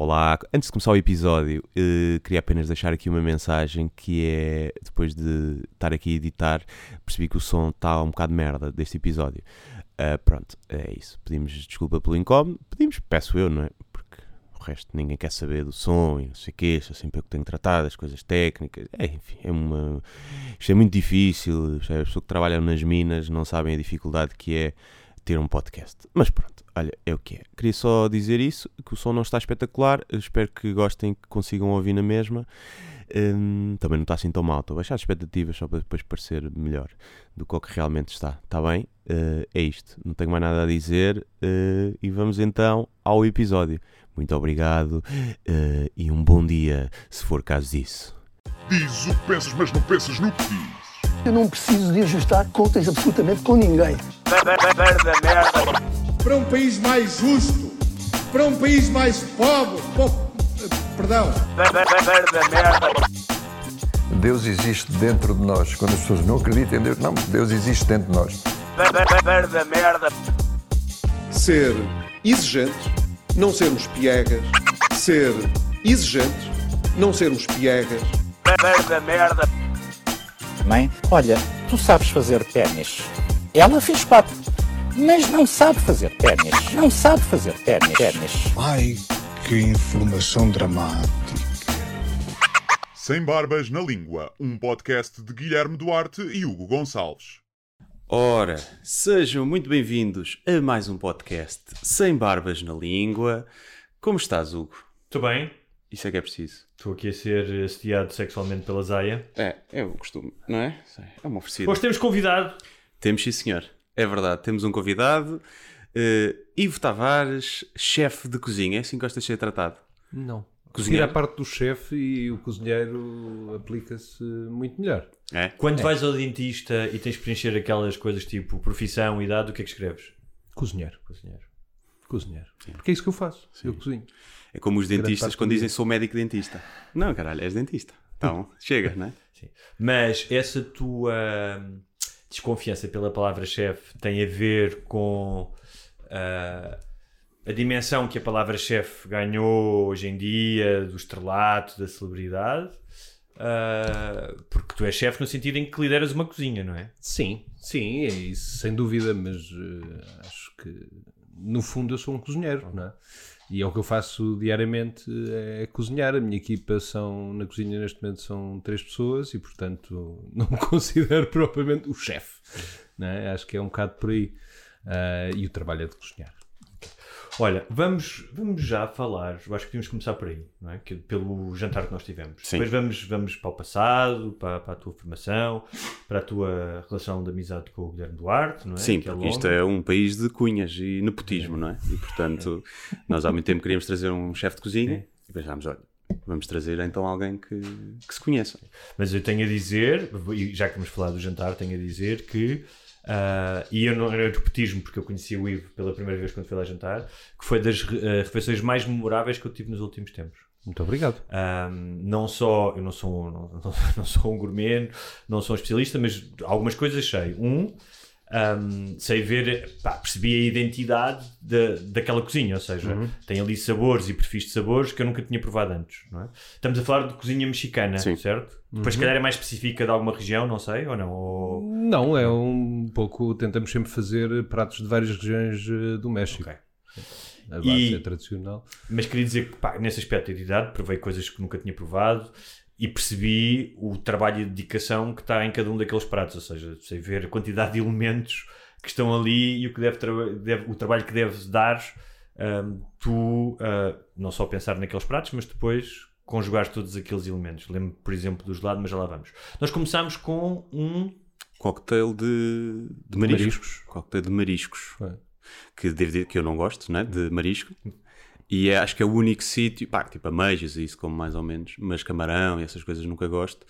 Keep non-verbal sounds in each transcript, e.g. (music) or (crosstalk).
Olá, antes de começar o episódio, eh, queria apenas deixar aqui uma mensagem que é, depois de estar aqui a editar, percebi que o som está um bocado de merda deste episódio. Uh, pronto, é isso. Pedimos desculpa pelo incómodo, pedimos, peço eu, não é? Porque o resto ninguém quer saber do som e não sei o quê, sou sempre eu que tenho tratado, as coisas técnicas, é, enfim, é uma... Isto é muito difícil, as pessoas que trabalham nas minas não sabem a dificuldade que é ter um podcast. Mas pronto, olha, é o que é. Queria só dizer isso, que o som não está espetacular, espero que gostem, que consigam ouvir na mesma. Um, também não está assim tão mal, estou a baixar as expectativas só para depois parecer melhor do que o que realmente está. Está bem? Uh, é isto, não tenho mais nada a dizer uh, e vamos então ao episódio. Muito obrigado uh, e um bom dia, se for caso disso. Diz o que pensas, mas não pensas no que diz. Eu não preciso de ajustar contas absolutamente com ninguém. Para um país mais justo, para um país mais pobre, po- perdão, Deus existe dentro de nós. Quando as pessoas não acreditam em Deus, não, Deus existe dentro de nós. ser exigentes, não sermos piegas, ser exigentes, não sermos piegas, Mãe, olha, tu sabes fazer ténis. Ela fez quatro, mas não sabe fazer ténis. Não sabe fazer ténis. Ai, que informação dramática. Sem Barbas na Língua, um podcast de Guilherme Duarte e Hugo Gonçalves. Ora, sejam muito bem-vindos a mais um podcast Sem Barbas na Língua. Como estás, Hugo? Estou bem. Isso é que é preciso. Estou aqui a ser assediado sexualmente pela Zaya. É, é o costume, não é? É uma oferecida. Hoje temos convidado. Temos, sim, senhor. É verdade. Temos um convidado, eh, Ivo Tavares, chefe de cozinha. É assim que gosta de ser tratado. Não. Cozinheiro? Tira a parte do chefe e o cozinheiro aplica-se muito melhor. É? Quando vais ao dentista e tens que preencher aquelas coisas tipo profissão, idade, o que é que escreves? Cozinheiro. Cozinheiro. Cozinheiro. Porque é isso que eu faço. Eu cozinho. É como os dentistas quando do dizem sou médico dentista. Não, caralho, és dentista. Então, (laughs) chega, não é? Sim. Mas essa tua hum, desconfiança pela palavra chefe tem a ver com ah, a dimensão que a palavra chefe ganhou hoje em dia, do estrelato, da celebridade. Ah, porque tu és chefe no sentido em que lideras uma cozinha, não é? Sim, sim, é isso, sem dúvida, mas eh, acho que no fundo eu sou um cozinheiro, não é? E é o que eu faço diariamente é cozinhar. A minha equipa são, na cozinha neste momento são três pessoas e portanto (laughs) não me considero (laughs) propriamente o chefe, é? Acho que é um bocado por aí. Ah, e o trabalho é de cozinhar. Olha, vamos, vamos já falar, eu acho que podíamos começar por aí, não é? Que, pelo jantar que nós tivemos. Sim. Depois vamos, vamos para o passado, para, para a tua formação, para a tua relação de amizade com o Guilherme Duarte, não é? Sim, Que é porque isto é um país de cunhas e nepotismo, não é? E portanto, nós há muito tempo queríamos trazer um chefe de cozinha e pensámos, olha, vamos trazer então alguém que, que se conheça. Mas eu tenho a dizer, e já que vamos falar do jantar, tenho a dizer que, ah, e eu não era nepotismo porque eu conheci o Ivo pela primeira vez quando fui lá jantar, que foi das ah, refeições mais memoráveis que eu tive nos últimos tempos. Muito obrigado. Um, não só, eu não sou, (laughs) não, não- não sou um gourmet, não sou um especialista, mas algumas coisas sei. Um, um, sei ver, pá, percebi a identidade da, daquela cozinha, ou seja, tem ali sabores e perfis de sabores que eu nunca tinha provado antes. Não é? Estamos a falar de cozinha mexicana, Sim. certo? Depois, se calhar, é mais específica de alguma região, não sei, ou não? Ou... Não, é um pouco. Tentamos sempre fazer pratos de várias regiões eh, do México. Ok. A base E- é tradicional. Mas queria dizer que, pá, nesse aspecto de identidade, provei coisas que nunca tinha provado e percebi o trabalho e dedicação que está em cada um daqueles pratos. Ou seja, sei ver a quantidade de elementos que estão ali e o, que deve, traba- deve- o trabalho que deves dar hum, tu, ah, não só pensar naqueles pratos, mas depois conjugar todos aqueles elementos. Lembro, por exemplo, do gelado, mas já lá vamos. Nós começámos com um. Cocktail de, de mariscos. mariscos. Cocktail de mariscos. Foi. Que devo dizer que eu não gosto, né? De marisco. E é- acho que é o único sítio, pá, tipo ameijas e isso como mais ou menos, mas camarão e essas coisas nunca gosto.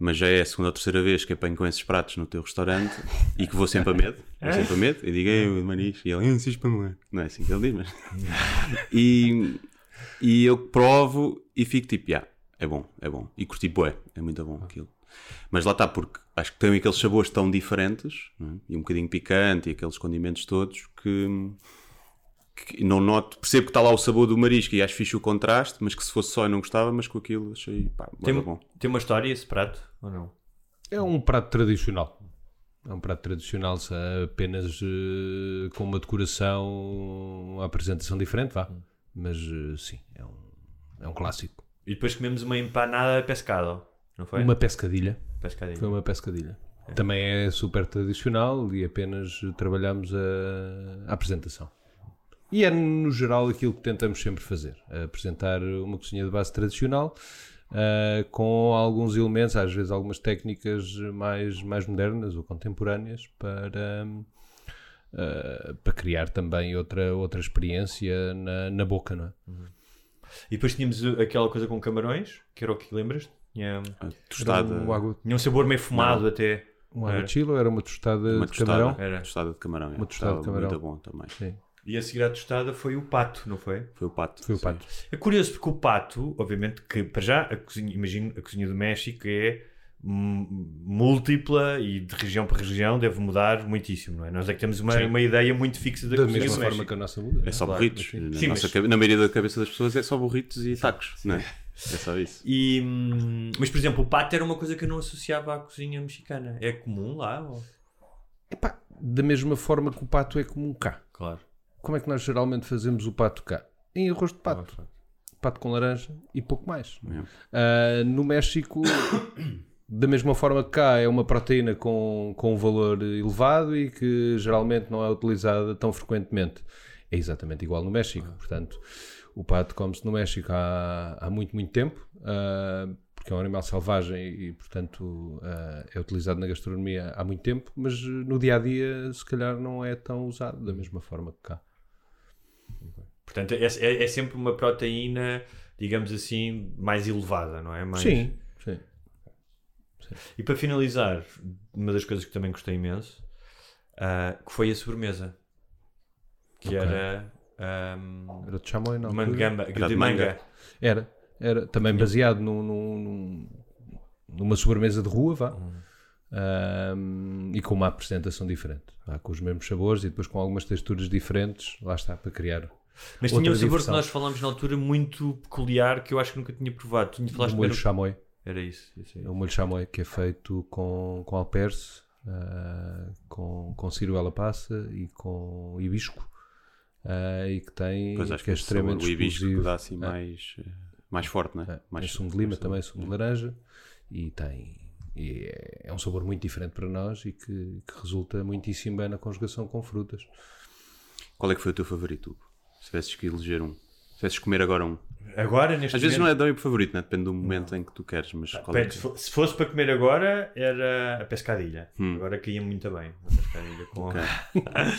Mas já é a segunda ou terceira vez que apanho com esses pratos no teu restaurante e que vou sempre a medo. (laughs) Vou sempre a medo. E digo, eu, marisco. E ele, "Ah, insisto para moer. Não é assim que ele diz, mas. (laughs) e, e eu provo e fico tipo, yeah, é bom, é bom. E curti, bué, é muito bom aquilo. Mas lá está, porque acho que tem aqueles sabores tão diferentes, não é? e um bocadinho picante, e aqueles condimentos todos, que, que não noto, percebo que está lá o sabor do marisco e acho fixe o contraste, mas que se fosse só eu não gostava, mas com aquilo achei pá, Tem, bom. tem uma história esse prato, ou não? É um prato tradicional. É um prato tradicional se- apenas eh, com uma decoração, uma apresentação diferente, vá. Mas eh, sim, é um, é um clássico. E depois comemos uma empanada pescado, não foi? Uma pescadilha. pescadinha. Foi uma pescadilha. Também é super tradicional e apenas trabalhamos a, a apresentação. E é, no geral, aquilo que tentamos sempre fazer: apresentar uma cozinha de base tradicional ah, com alguns elementos, às vezes algumas técnicas mais, mais modernas ou contemporâneas para, ah, para criar também outra, outra experiência na, na boca, não é? E depois tínhamos uh, aquela coisa com camarões, que era o que lembras? Tinha, A tostada, Era um água, tinha um sabor meio fumado até. um Era. aguachilo, era uma tostada uma de tostada, camarão. Era. tostada de camarão. é. Uma tostada de camarão. Muito bom também. Sim, E a seguir à tostada foi o pato, não foi? Foi o pato. foi o sim. pato. É curioso porque o pato, obviamente, que para já a cozinha, imagino, a cozinha do México é múltipla e de região para região deve mudar muitíssimo, não é? Nós é que temos uma, Sim. uma ideia muito fixa da, Da cozinha mesma forma que a nossa muda. É só Claro, burritos. mas sim. Na, Sim, nossa mas- na maioria da cabeça das pessoas é só burritos e tacos, não é? (laughs) É só isso. E, hum, mas, por exemplo, o pato era uma coisa que eu não associava à cozinha mexicana. É comum lá? ou- Epá, da mesma forma que o pato é comum cá. Claro. Como é que nós geralmente fazemos o pato cá? Em arroz de pato. Pato com laranja e pouco mais. Ah, no México, (coughs) da mesma forma que cá, é uma proteína com, com um valor elevado e que geralmente não é utilizada tão frequentemente. É exatamente igual no México. Portanto, o pato come-se no México há, há muito, muito tempo. ah, porque é um animal selvagem e, portanto, ah, é utilizado na gastronomia há muito tempo, mas no dia a dia, se calhar, não é tão usado da mesma forma que cá. Portanto, é, é- é sempre uma proteína, digamos assim, mais elevada, não é? Mais... Sim, sim. E para finalizar, uma das coisas que também gostei imenso, ah, que foi a sobremesa. Que Ok. era ahm, Era de chamoy, não? mangamba, Era de de manga. manga. Era, era também baseado num, num- num- numa sobremesa de rua, vá. Ahm, e com uma apresentação diferente, vá, com os mesmos sabores e depois com algumas texturas diferentes, lá está, para criar Mas tinha um sabor diversão. que nós falámos na altura muito peculiar que eu acho que nunca tinha provado. Tu o molho primeiro- chamoy. Era isso. isso. É o molho chamoy que é feito com, com alperce, ah, com, com ciruela passa e com hibisco. ah, e que tem Pois acho que é extremamente o hibisco dá assim mais, eh, mais forte, não é? É, mais tem sumo de lima mais também, sumo de laranja e tem e é, é um sabor muito diferente para nós e que, que resulta muitíssimo bem na conjugação com frutas. Qual é que foi o teu favorito, Hugo? Se tivesses que eleger um. Se tivesses que comer agora um. Agora, neste Às vezes não é o favorito, né? depende do momento em que tu queres, mas qual é que... se fo- se fosse para comer agora, era a pescadilha. Hum. Agora caía muito bem. A pescadilha com... Ok.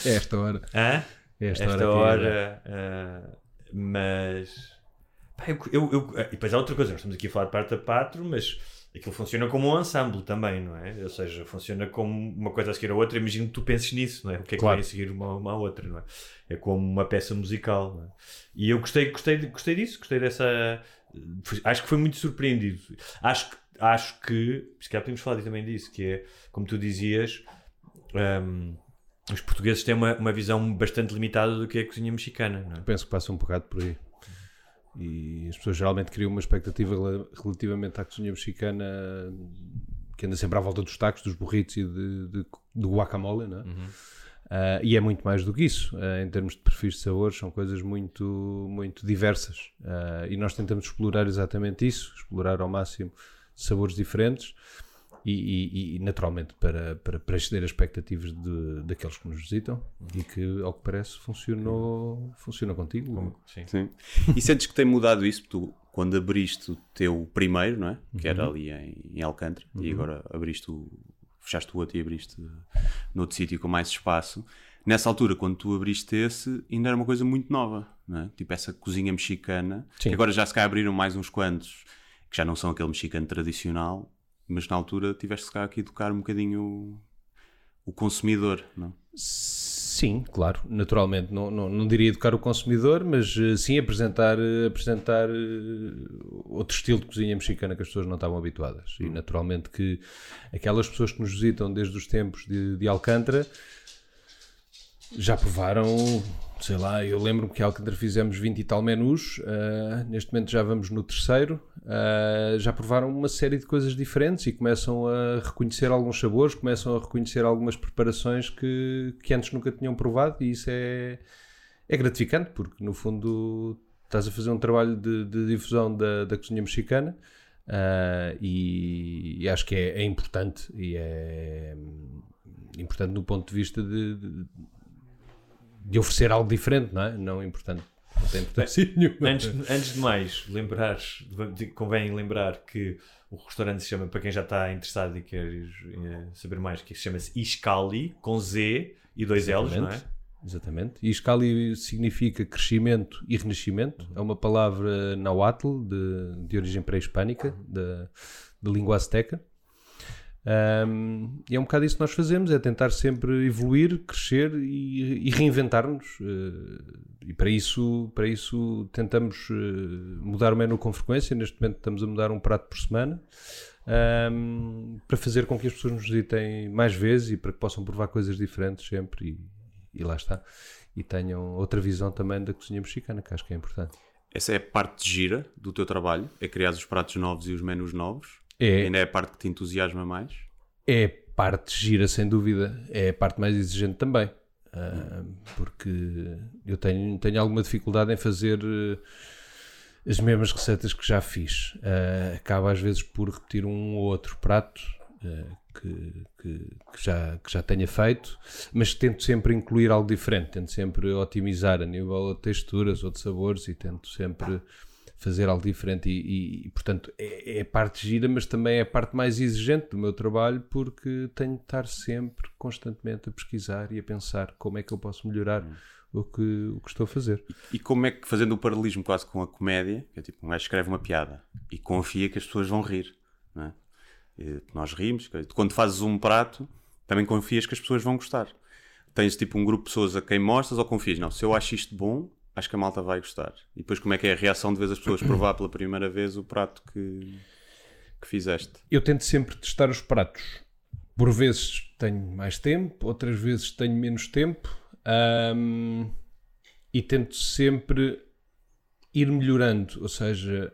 É (laughs) esta hora. Hã? É esta, esta hora. hora, ah, mas pá, eu, eu, eu- e depois há outra coisa, nós estamos aqui a falar de parte a patro, mas aquilo funciona como um ensemble também, não é? Ou seja, funciona como uma coisa a seguir a outra. Imagino que tu penses nisso, não é? O que é que Claro. vai a seguir uma, uma à outra, não é? É como uma peça musical, não é? E eu gostei, gostei, gostei disso, gostei dessa. Acho que foi muito surpreendido. Acho que, acho que se calhar podemos falar também disso, que é, como tu dizias, hum, os portugueses têm uma, uma visão bastante limitada do que é a cozinha mexicana, não é? Penso que passa um bocado por aí. E as pessoas geralmente criam uma expectativa rela- relativamente à cozinha mexicana que anda sempre à volta dos tacos, dos burritos e de, de- do guacamole, não é? Ah, e é muito mais do que isso. Ah, em termos de perfis de sabores, são coisas muito, muito diversas. Ah, e nós tentamos explorar exatamente isso, explorar ao máximo sabores diferentes e, e- e, naturalmente para, para, para exceder as expectativas de, daqueles que nos visitam e que, ao que parece, funcionou, funciona contigo. Sim. Sim. E sentes que tem mudado isso? Tu, quando abriste o teu primeiro, não é? Que era ali em, em Alcântara, e agora abriste o. fechaste o outro e abriste noutro sítio com mais espaço. Nessa altura, quando tu abriste esse, ainda era uma coisa muito nova, não é? Tipo essa cozinha mexicana, Sim. que agora já se cá abriram mais uns quantos, que já não são aquele mexicano tradicional, mas na altura tiveste se aqui educar um bocadinho o, o consumidor, não? Sim, claro, naturalmente. Não, não, não diria educar o consumidor, mas eh, sim apresentar, eh, apresentar eh, outro estilo de cozinha mexicana que as pessoas não estavam habituadas. E naturalmente que aquelas pessoas que nos visitam desde os tempos de, de Alcântara já provaram sei lá, eu lembro-me que Alcântara fizemos 20 e tal menus, uh, neste momento já vamos no terceiro, uh, já provaram uma série de coisas diferentes e começam a reconhecer alguns sabores, começam a reconhecer algumas preparações que, que antes nunca tinham provado e isso é, é gratificante porque no fundo estás a fazer um trabalho de, de difusão da, da cozinha mexicana uh, e, e, acho que é, é, importante e é importante no ponto de vista de, de, de oferecer algo diferente, não é? Não importante não tem importância nenhuma. Antes, antes de mais, lembrar, convém lembrar que o restaurante se chama, para quem já está interessado e quer eh, saber mais, que chama-se Iscali, com Z e dois L's, não é? Exatamente. Iscali significa crescimento e renascimento. Uhum. É uma palavra nahuatl, de, de origem pré-hispânica, da, de língua azteca. Um, e é um bocado isso que nós fazemos, é tentar sempre evoluir, crescer e, e reinventar-nos. Uh, e para isso, para isso tentamos uh, mudar o menu com frequência. Neste momento estamos a mudar um prato por semana. Um, para fazer com que as pessoas nos visitem mais vezes e para que possam provar coisas diferentes sempre e, e lá está. E tenham outra visão também da cozinha mexicana, que acho que é importante. Essa é a parte gira do teu trabalho, é criar os pratos novos e os menus novos. É. Ainda é a parte que te entusiasma mais? É parte gira, sem dúvida. É a parte mais exigente também. Uh, porque eu tenho, tenho alguma dificuldade em fazer uh, as mesmas receitas que já fiz. Uh, acaba às vezes por repetir um ou outro prato que, que, que, já, que já tenha feito, mas tento sempre incluir algo diferente, tento sempre otimizar a nível de texturas ou de sabores e tento sempre fazer algo diferente e, e, e portanto é, é, a parte gira, mas também é a parte mais exigente do meu trabalho porque tenho de estar sempre, constantemente a pesquisar e a pensar como é que eu posso melhorar hum. o, que, o que estou a fazer. E, e, como é que, fazendo o paralelismo quase com a comédia, que é tipo, um gajo escreve uma piada e confia que as pessoas vão rir, não é? nós rimos, quando fazes um prato também confias que as pessoas vão gostar. Tens tipo um grupo de pessoas a quem mostras ou confias? Não, se eu acho isto bom, acho que a malta vai gostar. E depois como é que é a reação de vez as pessoas provar pela primeira vez o prato que, que fizeste? Eu tento sempre testar os pratos. Por vezes tenho mais tempo, outras vezes tenho menos tempo. Um, e tento sempre ir melhorando, ou seja,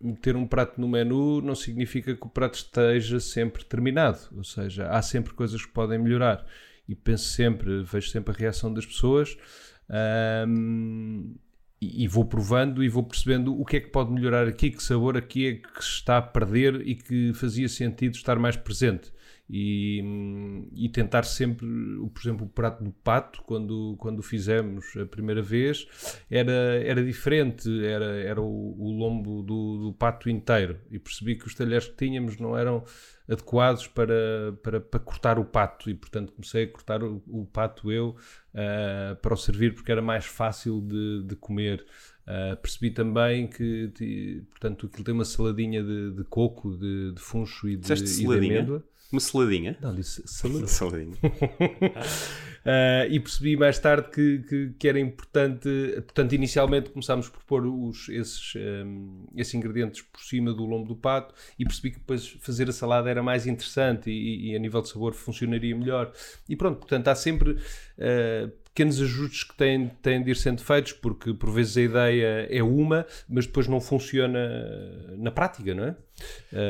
meter um prato no menu não significa que o prato esteja sempre terminado, ou seja, há sempre coisas que podem melhorar e penso sempre, vejo sempre a reação das pessoas um, e, vou provando e vou percebendo o que é que pode melhorar aqui, que sabor aqui é que se está a perder e que fazia sentido estar mais presente. E, e, tentar sempre, por exemplo, o prato do pato, quando, quando o fizemos a primeira vez, era, era diferente, era, era o, o lombo do, do, pato inteiro. E percebi que os talheres que tínhamos não eram adequados para, para, para cortar o pato e, portanto, comecei a cortar o, o pato eu uh, para o servir porque era mais fácil de, de comer. Uh, percebi também que, portanto, aquilo tem uma saladinha de, de coco, de, de funcho e de, e de amêndoa. Uma saladinha? Não, disse saladinha. saladinha. (laughs) uh, e percebi mais tarde que, que, que, era importante. Portanto, inicialmente começámos por pôr os, esses, um, esses ingredientes por cima do lombo do pato e percebi que depois fazer a salada era mais interessante e, e a nível de sabor funcionaria melhor. E pronto, portanto, há sempre. Uh, pequenos ajustes que têm, têm de ir sendo feitos, porque por vezes a ideia é uma, mas depois não funciona na prática, não é?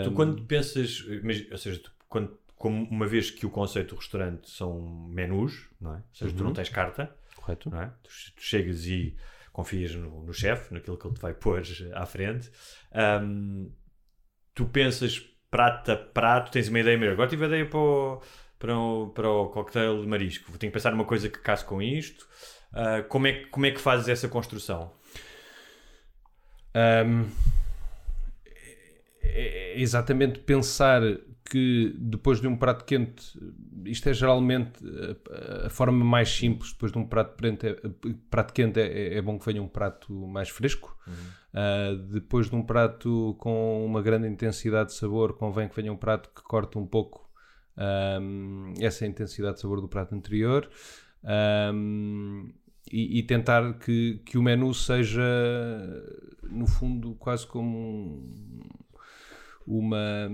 Tu, quando pensas, ou seja, tu quando, como uma vez que o conceito do restaurante são menus, não é? Ou seja, uhum. tu não uhum. tens carta, correto? Não é? tu, tu chegas e confias no, no chefe, naquilo que ele te vai pôr à frente. Um, tu pensas prato a prato, tens uma ideia melhor. Agora tive a ideia para o, para o, para o cocktail de marisco. Tenho que pensar numa coisa que case com isto. Uh, como, é, como é que fazes essa construção? Um, é, é exatamente pensar que depois de um prato quente, isto é geralmente a, forma mais simples, depois de um prato, quente, é, prato quente é, é, bom que venha um prato mais fresco. Uhum. Uh, depois de um prato com uma grande intensidade de sabor, convém que venha um prato que corte um pouco um, essa intensidade de sabor do prato anterior. Um, e, e, tentar que, que o menu seja, no fundo, quase como um, uma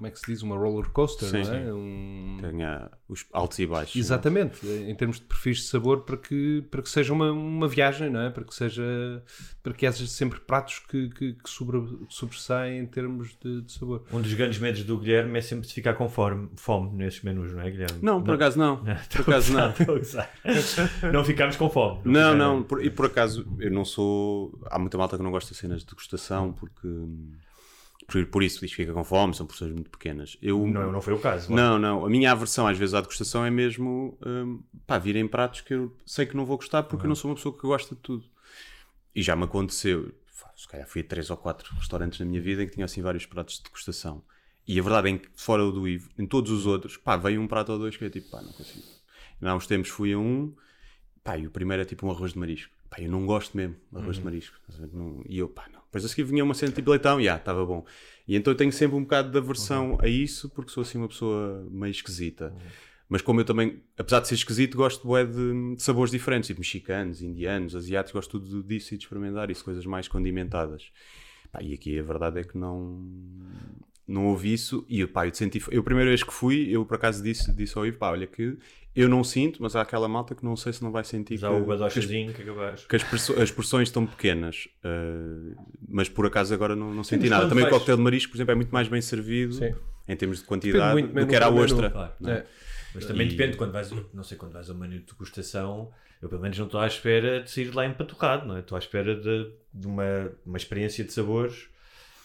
como é que se diz, uma roller coaster, Sim, não é? sim. Um- Tenha os altos e baixos. Exatamente, em termos de perfis de sabor, para que, para que seja uma, uma viagem, não é? Para que seja para que haja sempre pratos que, que, que sobre, sobressaem em termos de, de sabor. Um dos grandes medos do Guilherme é sempre de ficar com fome, fome nesses menus, não é, Guilherme? Não, por acaso não. (laughs) Por Estou a acaso não. (laughs) gozar. Não ficámos com fome. Não, ficaram. não, por- e por acaso eu não sou. Há muita malta que não gosta de cenas de degustação porque. Por, por isso diz que fica com fome, são porções muito pequenas. Eu, Não, não foi o caso. Não, não. A minha aversão às vezes à degustação é mesmo hum, pá, virem pratos que eu sei que não vou gostar porque eu não sou uma pessoa que gosta de tudo. E já me aconteceu, se calhar fui a três ou quatro restaurantes na minha vida em que tinha assim vários pratos de degustação. E a verdade é que fora o do Ivo, em todos os outros, pá, veio um prato ou dois que eu tipo, pá, não consigo. E há uns tempos fui a um, pá, e o primeiro é tipo um arroz de marisco. Pá, eu não gosto mesmo de arroz de marisco. Não- E eu, pá, não. Depois a seguir vinha uma cena tipo leitão, e ah, estava bom. E então eu tenho sempre um bocado de aversão a isso, porque sou assim uma pessoa meio esquisita. Mas como eu também, apesar de ser esquisito, gosto de, de sabores diferentes, tipo mexicanos, indianos, asiáticos, gosto tudo disso e de experimentar isso, coisas mais condimentadas. Pá, e aqui a verdade é que não, não houve isso. E pá, eu, senti, eu a primeira vez que fui, eu por acaso disse, disse ao Ivo, pá, olha que eu não sinto, mas há aquela malta que não sei se não vai sentir Já que, o que as- badochazinho que acabaste. que as, porções estão pequenas, eh, mas por acaso agora não, não senti mas nada. Também o coquetel de marisco, por exemplo, é muito mais bem servido Sim. em termos de quantidade muito do que era a ostra. Claro. é? É. Mas também E- depende, quando vais, não sei, quando vais a um menu de degustação, eu pelo menos não estou à espera de sair lá empaturrado, não é? Estou à espera de, de uma, uma experiência de sabores.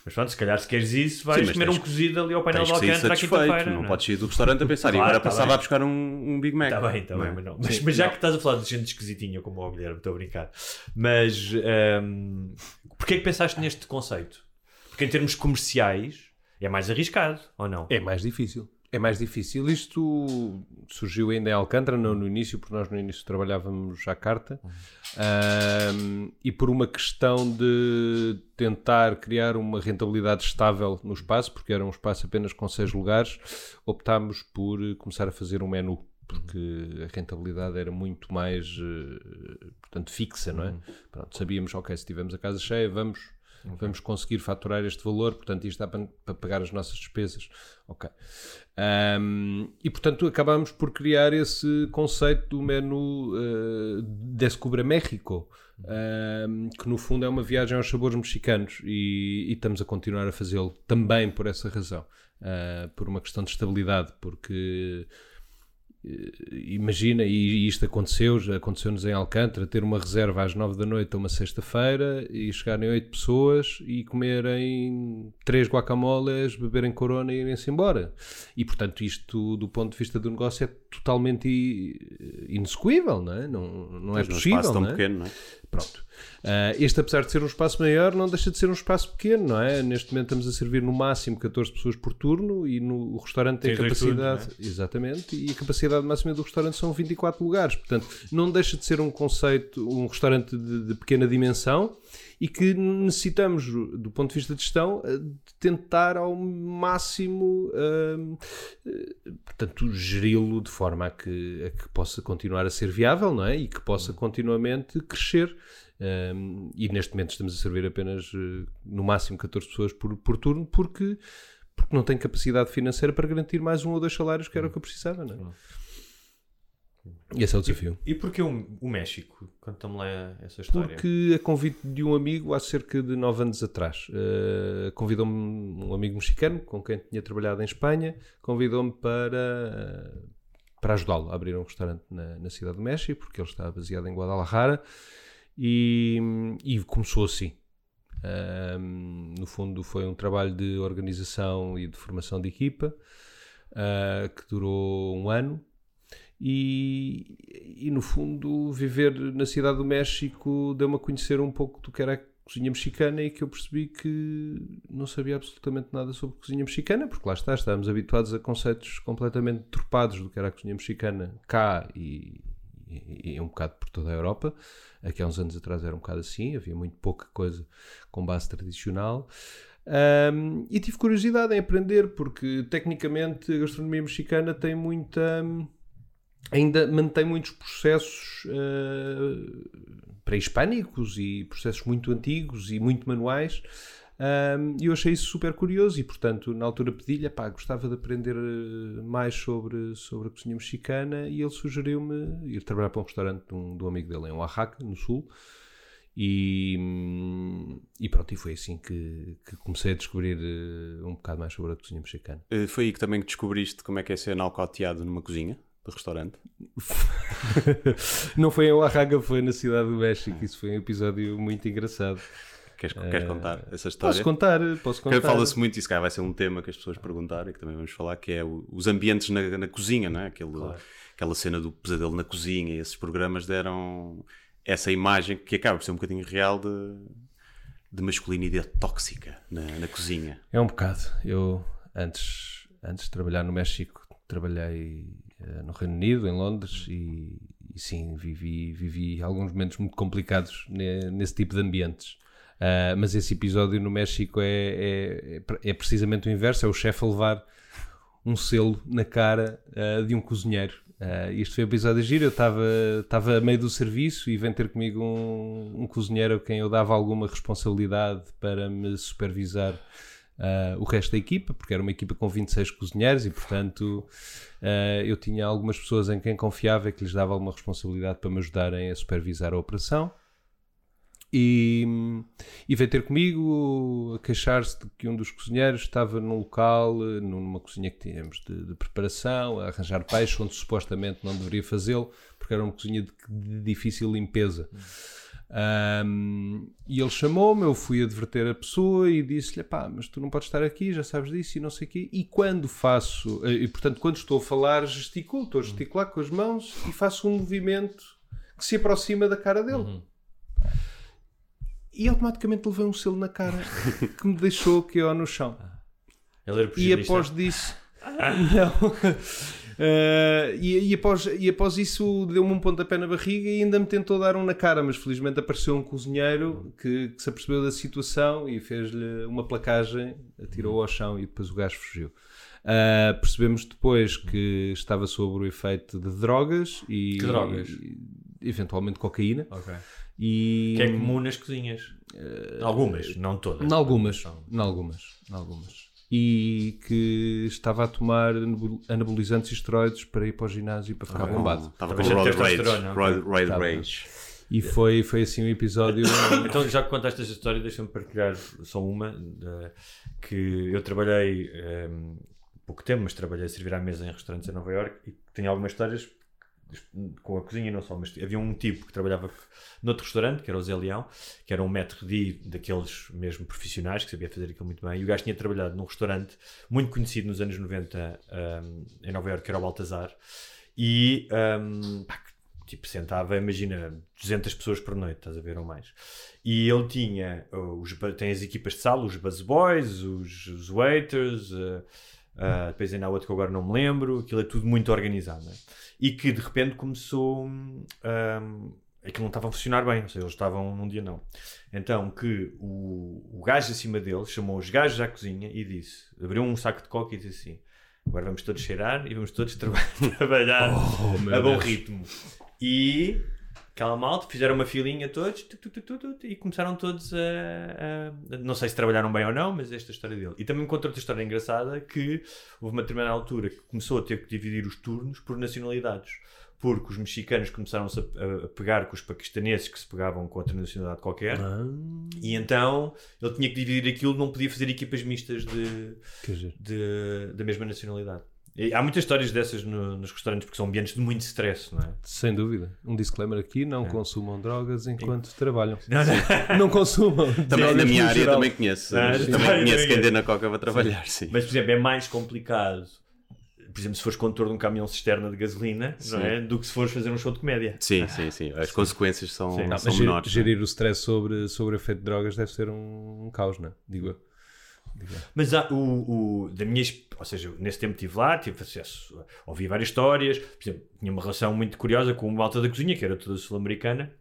Mas pronto, se calhar se queres isso, vais Sim, comer um cozido ali ao painel de Alcântara à quinta-feira. não é? podes sair do restaurante a pensar, e Claro, agora tá passava bem. a buscar um, um Big Mac. Está bem, está Não bem, é? mas não. (laughs) Mas, mas já que estás a falar de gente esquisitinha como o Guilherme, estou a brincar. Mas um, porquê é que pensaste neste conceito? Porque em termos comerciais é mais arriscado, ou não? É mais difícil. É mais difícil. Isto surgiu ainda em Alcântara, não no início, porque nós no início trabalhávamos à carta. Ahm, e por uma questão de tentar criar uma rentabilidade estável no espaço, porque era um espaço apenas com seis lugares, optámos por eh, começar a fazer um menu. Porque a rentabilidade era muito mais, eh, portanto, fixa, não é? Pronto, sabíamos, ok, se tivermos a casa cheia, vamos, vamos conseguir faturar este valor, portanto, isto dá para, para pagar as nossas despesas. Ok. Ahm, e, portanto, acabámos por criar esse conceito do menu uh, Descubra México, ahm, que no fundo é uma viagem aos sabores mexicanos e, e estamos a continuar a fazê-lo também por essa razão, ah, por uma questão de estabilidade, porque imagina, e isto aconteceu, já aconteceu-nos em Alcântara, ter uma reserva às 9 da noite a uma sexta-feira e chegarem 8 pessoas e comerem 3 guacamoles, beberem corona e irem-se embora. E portanto, isto do ponto de vista do negócio é totalmente i- inexecuível, não é? Não, não é possível. espaço tão não é? pequeno, não é? Pronto. Ah, este, apesar de ser um espaço maior, não deixa de ser um espaço pequeno, não é? Neste momento estamos a servir no máximo 14 pessoas por turno e no, o restaurante tem dois capacidade. turnos, Exatamente, e a capacidade máxima do restaurante são 24 lugares. Portanto, não deixa de ser um conceito, um restaurante de, de pequena dimensão e que necessitamos, do ponto de vista de gestão, eh, de tentar ao máximo, ah, eh, portanto, geri-lo de forma a que, a que possa continuar a ser viável, não é? E que possa continuamente crescer. Um, e neste momento estamos a servir apenas eh, no máximo 14 pessoas por, por turno porque, porque não tem capacidade financeira para garantir mais um ou dois salários que era o que eu precisava. Não é? E esse é o desafio. E porquê o, o México? Conta-me lá essa história. Porque a convite de um amigo há cerca de 9 anos atrás, eh, convidou-me um amigo mexicano com quem tinha trabalhado em Espanha, convidou-me para, eh, para ajudá-lo a abrir um restaurante na, na cidade do México, porque ele está baseado em Guadalajara, e, e começou assim. Ahm, no fundo, foi um trabalho de organização e de formação de equipa ah, que durou um ano. E, e, no fundo, viver na cidade do México deu-me a conhecer um pouco do que era a cozinha mexicana e que eu percebi que não sabia absolutamente nada sobre cozinha mexicana, porque lá está, estávamos habituados a conceitos completamente deturpados do que era a cozinha mexicana cá e, e, e um bocado por toda a Europa. Aqui há uns anos atrás era um bocado assim, havia muito pouca coisa com base tradicional. Um, e tive curiosidade em aprender, porque tecnicamente a gastronomia mexicana tem muita. ainda mantém muitos processos uh, pré-hispânicos e processos muito antigos e muito manuais. Um, e eu achei isso super curioso e, portanto, na altura pedi-lhe, pá, gostava de aprender eh, mais sobre, sobre a cozinha mexicana e ele sugeriu-me ir trabalhar para um restaurante de um, de um amigo dele em Oaxaca, no sul. E, hum, e pronto, e foi assim que, que comecei a descobrir eh, um bocado mais sobre a cozinha mexicana. Eh, Foi aí que também descobriste como é que é ser nalcoteado numa cozinha de restaurante. (laughs) Não foi em Oaxaca, foi na cidade do México. Isso foi um episódio muito engraçado. Queres, queres contar essa história? Posso contar, posso contar. Fala-se muito, isso cá vai ser um tema que as pessoas perguntarem, que também vamos falar, que é o- os ambientes na, na cozinha, não é? Aquele, Aquela cena do pesadelo na cozinha, e esses programas deram essa imagem que acaba por ser um bocadinho real de, de masculinidade tóxica na, na cozinha. É um bocado. Eu, antes, antes de trabalhar no México, trabalhei eh, no Reino Unido, em Londres, e, e sim, vivi, vivi alguns momentos muito complicados ne- nesse tipo de ambientes. Ah, mas esse episódio no México é, é, é- é precisamente o inverso: é o chefe a levar um selo na cara ah, de um cozinheiro. Ah, este foi um episódio giro. Eu estava a meio do serviço e vem ter comigo um, um cozinheiro a quem eu dava alguma responsabilidade para me supervisar ah, o resto da equipa, porque era uma equipa com 26 cozinheiros e, portanto, ah, eu tinha algumas pessoas em quem confiava e que lhes dava alguma responsabilidade para me ajudarem a supervisar a operação. E, e veio ter comigo a queixar-se de que um dos cozinheiros estava num local, numa cozinha que tínhamos de, de preparação, a arranjar peixe, onde supostamente não deveria fazê-lo, porque era uma cozinha de, de difícil limpeza. Um, e ele chamou-me, eu fui adverter a pessoa e disse-lhe: pá, mas tu não podes estar aqui, já sabes disso e não sei o quê. E quando faço, eh, e portanto, quando estou a falar, gesticulo, estou a gesticular com as mãos e faço um movimento que se aproxima da cara dele. E automaticamente levei um selo na cara (laughs) que me deixou que eu no chão. Ele era E após disso. (laughs) Não. Eh, e, e após, e após isso deu-me um pontapé na barriga e ainda me tentou dar um na cara, mas felizmente apareceu um cozinheiro que, que se apercebeu da situação e fez-lhe uma placagem, atirou ao chão e depois o gajo fugiu. Ah, percebemos depois que estava sob o efeito de drogas e, Que drogas? e, eventualmente cocaína. Ok. E, Que é comum nas cozinhas. Algumas, não todas. Em algumas, em algumas, em algumas. E que estava a tomar anabol- anabolizantes e esteroides para ir para o ginásio para ficar bombado. Estava com já roid rage. Roid, rage. E foi, foi assim um episódio. (coughs) Então, já que contaste esta história, deixa-me partilhar só uma. que eu trabalhei eh, pouco tempo, mas trabalhei a servir à mesa em restaurantes em Nova York e tenho algumas histórias com a cozinha não só, mas havia um tipo que trabalhava noutro restaurante, que era o Zé Leão, que era um maître d' daqueles mesmo profissionais, que sabia fazer aquilo muito bem, e o gajo tinha trabalhado num restaurante muito conhecido nos anos 90 um, em Nova Iorque, que era o Baltazar, e um, pá, que, tipo, sentava, imagina, 200 pessoas por noite, estás a ver, ou mais. E ele tinha, uh, os, tem as equipas de sala, os buzz boys, os, os waiters, uh, uh, depois ainda há outro que eu agora não me lembro, aquilo é tudo muito organizado, não é? E que de repente começou, um, aquilo não estava a funcionar bem, ou seja, eles estavam num dia não. Então que o, o gajo acima dele chamou os gajos à cozinha e disse, abriu um saco de coca e disse assim, agora vamos todos cheirar e vamos todos (laughs) traba- trabalhar Oh, a bom Deus. ritmo. E aquela malta, fizeram uma filinha todos tu, tu, tu, e começaram todos a, a- Não sei se trabalharam bem ou não, mas esta é história dele. E também conta outra história engraçada que houve uma determinada altura que começou a ter que dividir os turnos por nacionalidades. Porque os mexicanos começaram-se a, a- pegar com os paquistaneses que se pegavam com outra nacionalidade qualquer. E então ele tinha que dividir aquilo, não podia fazer equipas mistas de, de- da mesma nacionalidade. E há muitas histórias dessas no- nos restaurantes porque são ambientes de muito stress, não é? sem dúvida. Um disclaimer aqui: não consumam drogas enquanto trabalham. Não, não. Não consumam. Também na minha área geral. também conheço. Ah, também sim. conheço quem Sim. dê na coca para trabalhar, sim. Mas, por exemplo, é mais complicado, por exemplo, se fores condutor de um caminhão cisterna de gasolina, não é? Do que se fores fazer um show de comédia. Sim, sim, sim. As consequências são, Sim. Não, são gerir, menores. gerir o stress sobre, sobre o efeito de drogas deve ser um, um caos, não é? Digo eu. Mas há o, o- da minha, ou seja, nesse tempo estive lá, tive acesso, ouvi várias histórias, por exemplo, tinha uma relação muito curiosa com uma alta da cozinha, que era toda sul-americana,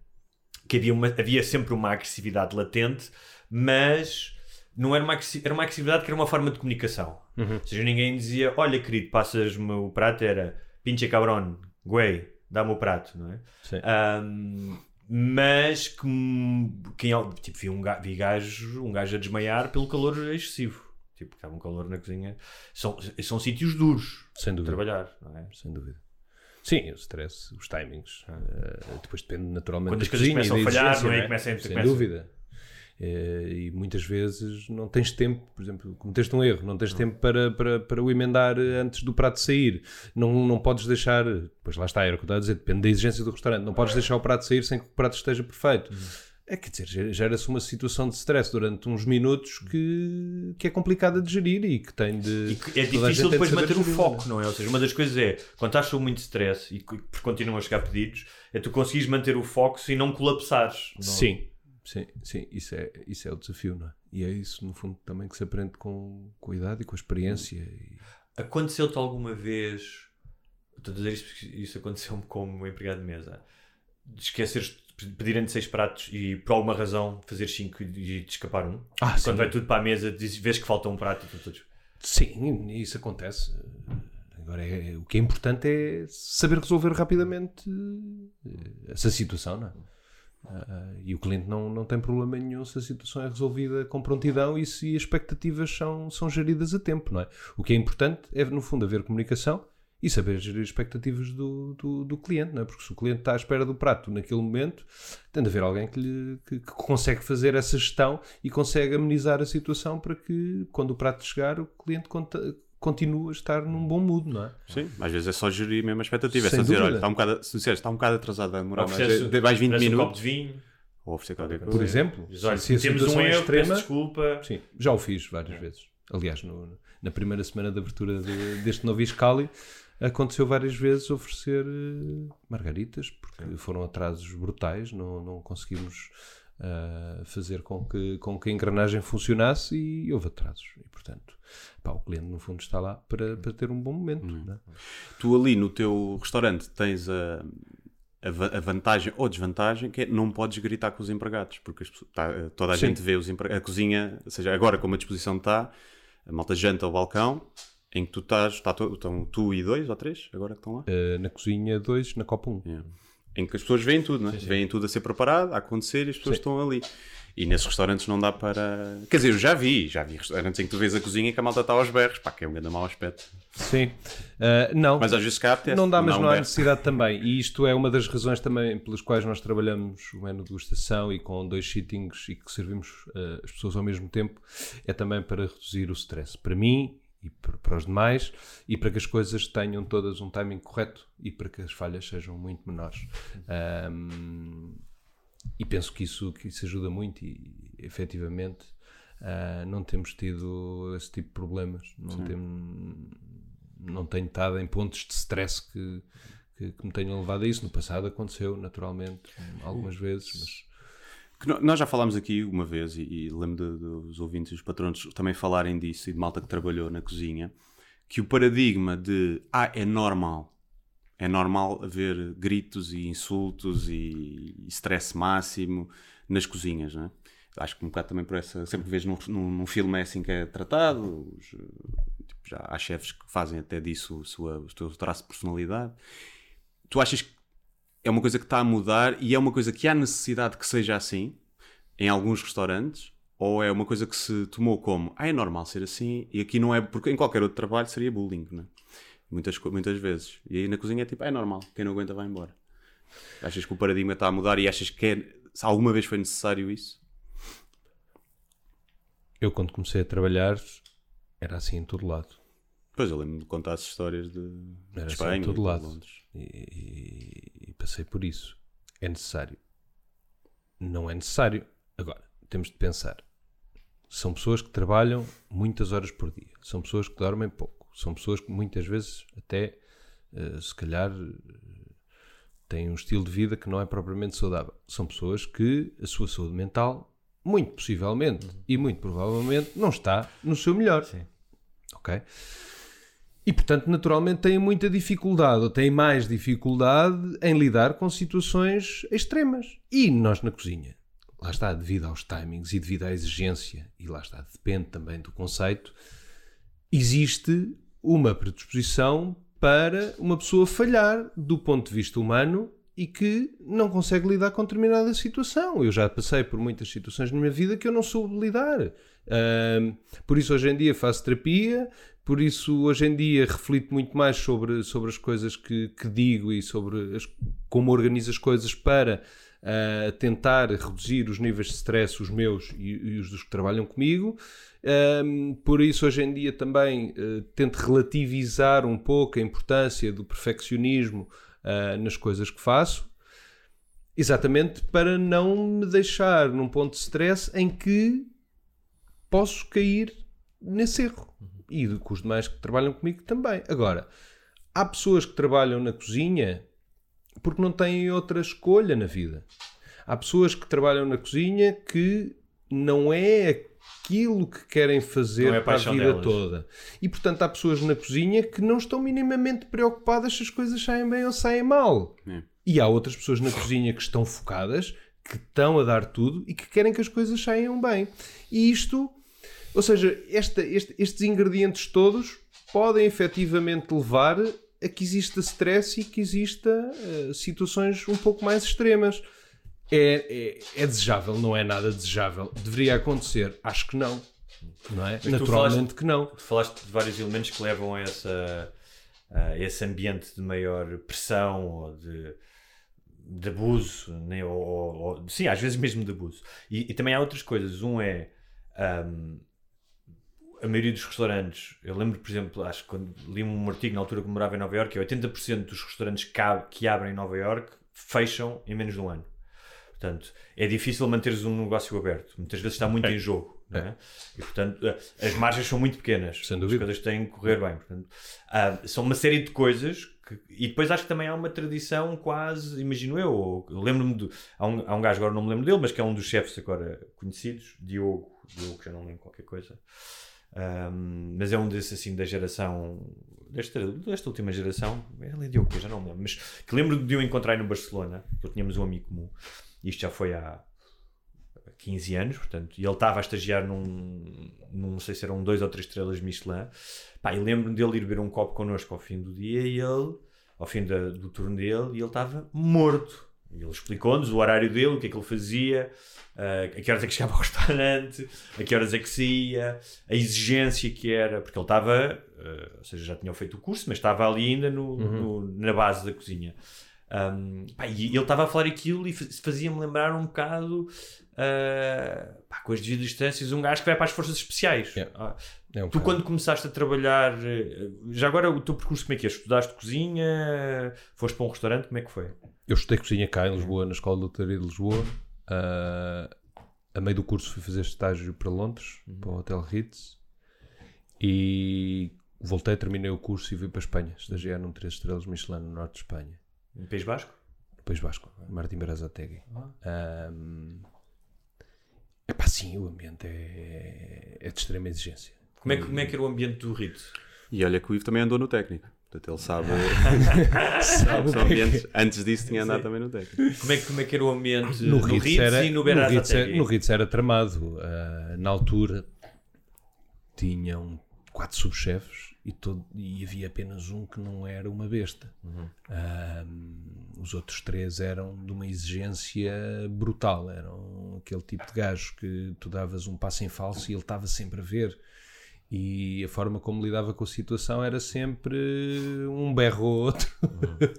que havia, uma, havia sempre uma agressividade latente, mas não era uma, era uma agressividade que era uma forma de comunicação. Ou seja, ninguém dizia, olha querido, passas-me o prato, era pinche cabrón, güey, dá-me o prato, não é? Sim. Ahm, mas que hum, quem, tipo, vi um, vi gajo, um gajo a desmaiar pelo calor excessivo. Tipo, estava um calor na cozinha. São, são sítios duros Sem dúvida. trabalhar, não é? Sem dúvida. Sim, o stress, os timings. eh, depois depende naturalmente Quando as coisas cozinha começam a falhar, não é? é? Começa a- Sem começa- dúvida. Eh, e muitas vezes não tens tempo, por exemplo, cometeste um erro, não tens tempo para, para, para o emendar eh, antes do prato sair. Não, não podes deixar, pois lá está, era o que eu estava a dizer, depende da exigência do restaurante, não podes deixar o prato sair sem que o prato esteja perfeito. É quer dizer, gera- gera-se uma situação de stress durante uns minutos que, que é complicada de gerir e que tem de. E que é difícil de depois saber manter o gerir, foco, não é? Ou seja, uma das coisas é, quando estás sob muito stress e que que continuam a chegar pedidos, é tu conseguires manter o foco sem não colapsares. Não- Sim, sim, sim, isso é, isso é o desafio, não é? E é isso, no fundo, também que se aprende com, com a idade e com a experiência. E... Aconteceu-te alguma vez, estou a dizer porque isso aconteceu-me como empregado de mesa, de esqueceres de pedirem-te seis pratos e por alguma razão fazer cinco e e te escapar um? Ah, Quando sim. vai tudo para a mesa, dizes, vês que falta um prato e todos. Sim, isso acontece. Agora, é- o que é importante é saber resolver rapidamente eh, essa situação, não é? Ah, e o cliente não, não tem problema nenhum se a situação é resolvida com prontidão e se as expectativas são, são geridas a tempo, não é? O que é importante é, no fundo, haver comunicação e saber gerir as expectativas do, do, do cliente, não é? Porque se o cliente está à espera do prato naquele momento, tem de haver alguém que, lhe, que, que consegue fazer essa gestão e consegue amenizar a situação para que, quando o prato chegar, o cliente conta, continue a estar num bom mood, não é? Sim, às vezes é só gerir mesmo a expectativa. É Sem só dizer, dúvida. olha, está um bocado, se disseres, está um bocado atrasado a demorar mais, mais 20 oferece um minutos. copo de vinho. Ou oferecer qualquer coisa. Por exemplo, olha, se a temos um situação é erro, extrema- peço desculpa. Sim, já o fiz várias vezes. Aliás, no- na primeira semana de abertura de- deste novo Iscali, aconteceu várias vezes oferecer eh, margaritas, porque foram atrasos brutais, não, não conseguimos ah, fazer com que, com que a engrenagem funcionasse e houve atrasos. E, portanto, pá, o cliente, no fundo, está lá para, para ter um bom momento. não é? Tu ali no teu restaurante tens a, a, va- a vantagem ou desvantagem que é não podes gritar com os empregados, porque tá, toda a Sim. gente vê os a cozinha, ou seja, agora como a disposição está, a malta janta ao balcão, em que tu estás, está to- estão tu e dois ou três, agora que estão lá, Ah, na cozinha 2, na Copa 1. Yeah. em que as pessoas veem tudo, não é? veem tudo a ser preparado, a acontecer e as pessoas estão ali. E nesses restaurantes não dá para. Quer dizer, eu já vi, já vi restaurantes em que tu vês a cozinha e que a malta está aos berros, pá, que é um grande mau aspecto. Sim. Ah, não. Mas às vezes cá apetece, Não dá, mas não não há berro. necessidade também. E isto é uma das razões também pelas quais nós trabalhamos o menu de degustação e com dois sittings e que servimos ah, as pessoas ao mesmo tempo, é também para reduzir o stress. Para mim e para, os demais e para que as coisas tenham todas um timing correto e para que as falhas sejam muito menores. Ahm, e penso que isso, que isso ajuda muito e efetivamente ah, não temos tido esse tipo de problemas. Não, Sim. tem, não tenho estado em pontos de stress que, que, que me tenham levado a isso. No passado aconteceu, naturalmente, algumas vezes, mas nós já falámos aqui uma vez, e, e lembro dos ouvintes e os patrões também falarem disso, e de malta que trabalhou na cozinha, que o paradigma de ah, é normal, é normal haver gritos e insultos e, stress máximo nas cozinhas, não é? Acho que um bocado também por essa. Sempre que vês num, num, num filme é assim que é tratado, os, tipo, já há chefes que fazem até disso o, sua, o seu traço de personalidade. Tu achas que é uma coisa que está a mudar e é uma coisa que há necessidade que seja assim em alguns restaurantes ou é uma coisa que se tomou como ah, é normal ser assim e aqui não é porque em qualquer outro trabalho seria bullying né? Muitas, muitas vezes e aí na cozinha é tipo é normal, quem não aguenta vai embora achas que o paradigma está a mudar e achas que é, alguma vez foi necessário isso? eu quando comecei a trabalhar era assim em todo lado. Pois eu lembro de contar as histórias de, Era de assim Espanha em todo e lado. Londres. E, e- e passei por isso. É necessário. Não é necessário. Agora, temos de pensar. São pessoas que trabalham muitas horas por dia. São pessoas que dormem pouco. São pessoas que muitas vezes até, eh, se calhar, eh, têm um estilo de vida que não é propriamente saudável. São pessoas que a sua saúde mental, muito possivelmente e muito provavelmente, não está no seu melhor. Ok? E, portanto, naturalmente têm muita dificuldade, ou têm mais dificuldade em lidar com situações extremas. E nós na cozinha, lá está, devido aos timings e devido à exigência, e lá está, depende também do conceito, existe uma predisposição para uma pessoa falhar do ponto de vista humano e que não consegue lidar com determinada situação. Eu já passei por muitas situações na minha vida que eu não soube lidar. Ahm, por isso, hoje em dia, faço terapia, por isso, hoje em dia, reflito muito mais sobre, sobre as coisas que, que digo e sobre as- como organizo as coisas para ah, tentar reduzir os níveis de stress, os meus e, e os dos que trabalham comigo. Ahm, por isso, hoje em dia, também eh, tento relativizar um pouco a importância do perfeccionismo ah, nas coisas que faço, exatamente para não me deixar num ponto de stress em que posso cair nesse erro. E com os demais que trabalham comigo também. Agora, há pessoas que trabalham na cozinha porque não têm outra escolha na vida. Há pessoas que trabalham na cozinha que não é aquilo que querem fazer é a para a vida delas. toda. E portanto há pessoas na cozinha que não estão minimamente preocupadas se as coisas saem bem ou saem mal. É. E há outras pessoas na cozinha que estão focadas, que estão a dar tudo e que querem que as coisas saiam bem. E isto, ou seja, esta- este- estes ingredientes todos podem efetivamente levar a que exista stress e que exista eh, situações um pouco mais extremas. É, é, é desejável, não é nada desejável. Deveria acontecer? Acho que não. Não é? Mas Naturalmente falaste- que não. Tu falaste de vários elementos que levam a, essa, a esse ambiente de maior pressão ou de, de abuso, né? ou, ou- sim, às vezes mesmo de abuso. E, e também há outras coisas. Um é ahm, a maioria dos restaurantes. Eu lembro, por exemplo, acho que quando li um artigo na altura que morava em Nova Iorque, é 80% dos restaurantes que, que abrem em Nova Iorque fecham em menos de um ano. Portanto, é difícil manteres um negócio aberto. Muitas vezes está muito em jogo. não é? E, portanto, eh, as margens são muito pequenas. Sem As dúvida. coisas têm que correr bem. Portanto, ah, são uma série de coisas. que- e depois acho que também há uma tradição quase, imagino eu. lembro-me de. Há um, há um gajo, agora não me lembro dele, mas que é um dos chefes agora conhecidos, Diogo. Diogo, já não lembro qualquer coisa. Ahm, mas é um desses assim da geração desta, desta última geração, ele é Diogo, já não me lembro, mas que lembro de eu encontrar no Barcelona, que tínhamos um amigo comum, isto já foi há 15 anos, portanto, e ele estava a estagiar num, num, não sei se eram dois ou três estrelas Michelin, pá, e lembro-me dele ir beber um copo connosco ao fim do dia e ele, ao fim da- do turno dele, e ele estava morto. E ele explicou-nos o horário dele, o que é que ele fazia, ah, a que horas é que chegava ao (laughs) restaurante, a que horas é que saía, a exigência que era, porque ele estava, ah, ou seja, já tinha feito o curso, mas estava ali ainda no, no- na base da cozinha. Um, pá, e ele estava a falar aquilo e faz- fazia-me lembrar um bocado, ah, pá, com as devidas distâncias, um gajo que vai para as forças especiais. Yeah. Ah, É um tu, bocado. quando começaste a trabalhar, eh, já agora o teu percurso como é que é? Estudaste cozinha? Foste para um restaurante? Como é que foi? Eu estudei cozinha cá em Lisboa, na Escola de Hotelaria de Lisboa. Ah, a meio do curso fui fazer estágio para Londres, para o Hotel Ritz. E voltei, terminei o curso e fui para a Espanha. Estagiar num 3 estrelas Michelin no norte de Espanha. No País Basco? No País Basco, Martim Berazategui. É pá, sim, o ambiente é, é de extrema exigência. Como é, que, como é que era o ambiente do Rito? E olha que o Ivo também andou no técnico. Portanto, ele sabe. (laughs) Sabe os é ambientes. Antes disso, tinha andado também no técnico. Como é, que- como é que era o ambiente no no, Ritz Ritz era, e no era, Berazategui? no Ritz era tramado. Ah, na altura tinham quatro subchefes e, todo, e havia apenas um que não era uma besta. Ah, os outros três eram de uma exigência brutal. Eram aquele tipo de gajo que tu davas um passo em falso e ele estava sempre a ver. E a forma como lidava com a situação era sempre um berro ou outro.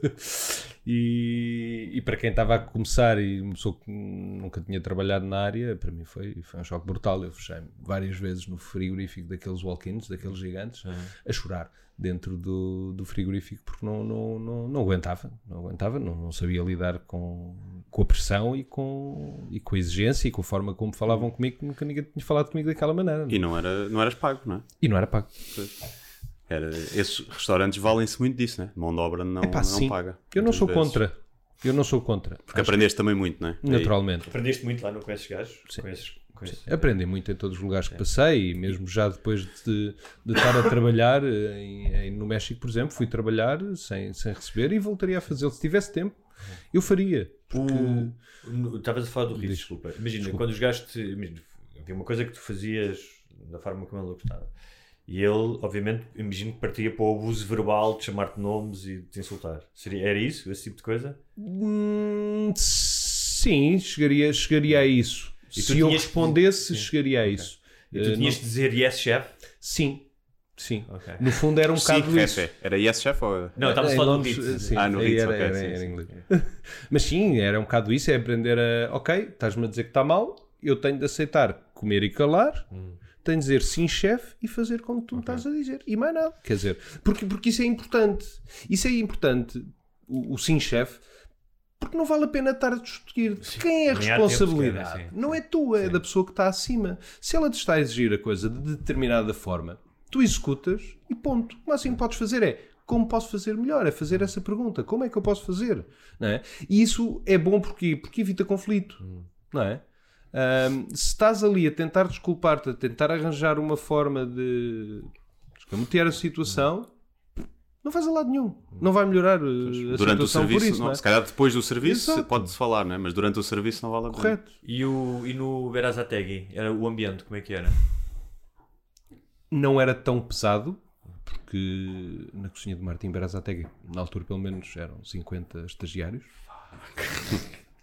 (laughs) e, e para quem estava a começar e uma pessoa que nunca tinha trabalhado na área, para mim foi, foi um choque brutal. Eu fechei-me várias vezes no frigorífico daqueles walk-ins, daqueles gigantes, a chorar dentro do, do frigorífico porque não, não, não, não aguentava, não aguentava, não, não sabia lidar com, com a pressão e com, e com a exigência e com a forma como falavam comigo, que nunca ninguém tinha falado comigo daquela maneira. E não, era, não eras pago, não é? E não era pago. Era, esses restaurantes valem-se muito disso, né? Mão de obra não, Epá, não sim. paga. Eu não sou vezes. contra. Eu não sou contra. Porque Acho aprendeste também muito, não é? que, naturalmente. Aprendeste muito lá no, com esses gajos? Com esses, com esses- Aprendi muito em todos os lugares que passei, e mesmo já depois de, de estar a trabalhar eh, em, em- no México, por exemplo, fui trabalhar sem, sem receber e voltaria a fazê-lo. Se tivesse tempo, eu faria. Porque O- Estavas a falar do Diz. desculpa. Imagina, Desculpa. quando os gajos te. Imagina, havia uma coisa que tu fazias da forma como ele gostava. E ele, obviamente, imagino que partia para o abuso verbal de chamar-te nomes e de te insultar. Seria, era isso? Esse tipo de coisa? Hum, sim, chegaria, chegaria a isso. E Se eu respondesse, chegaria a isso. E tu Eh, tinhas não- de dizer yes, chef? Sim, sim. Ok. No fundo era um Sim, bocado isso. chefe. Era yes, chef ou... Não, estava a Em falar do Londres, Ritz. Ah, no Ritz, era, ok, era- sim, era sim. inglês. (laughs) Mas sim, era um bocado isso, é aprender a, ok, estás-me a dizer que está mal, eu tenho de aceitar comer e calar, tenho de dizer sim, chefe, e fazer como tu me estás a dizer. E mais nada. Quer dizer, porque, porque isso é importante. Isso é importante, o, o sim, chefe, porque não vale a pena estar a discutir de quem é a responsabilidade. Não é tua, é da pessoa que está acima. Se ela te está a exigir a coisa de determinada forma, tu executas e ponto. O máximo que podes fazer é como posso fazer melhor? É fazer essa pergunta. Como é que eu posso fazer? Não é? E isso é bom porque, porque evita conflito. Não é? Ahm, se estás ali a tentar desculpar-te, a tentar arranjar uma forma de escamotear a situação, não faz a lado nenhum. Não vai melhorar uh, a Durante o situação serviço, por isso. não, não é? se calhar depois do serviço pode-se falar, não é? mas durante o serviço não vale a pena. Correto. E, o, e no Berazategui, era o ambiente, como é que era? Não era tão pesado, porque na cozinha de Martim Berazategui, na altura pelo menos eram 50 estagiários.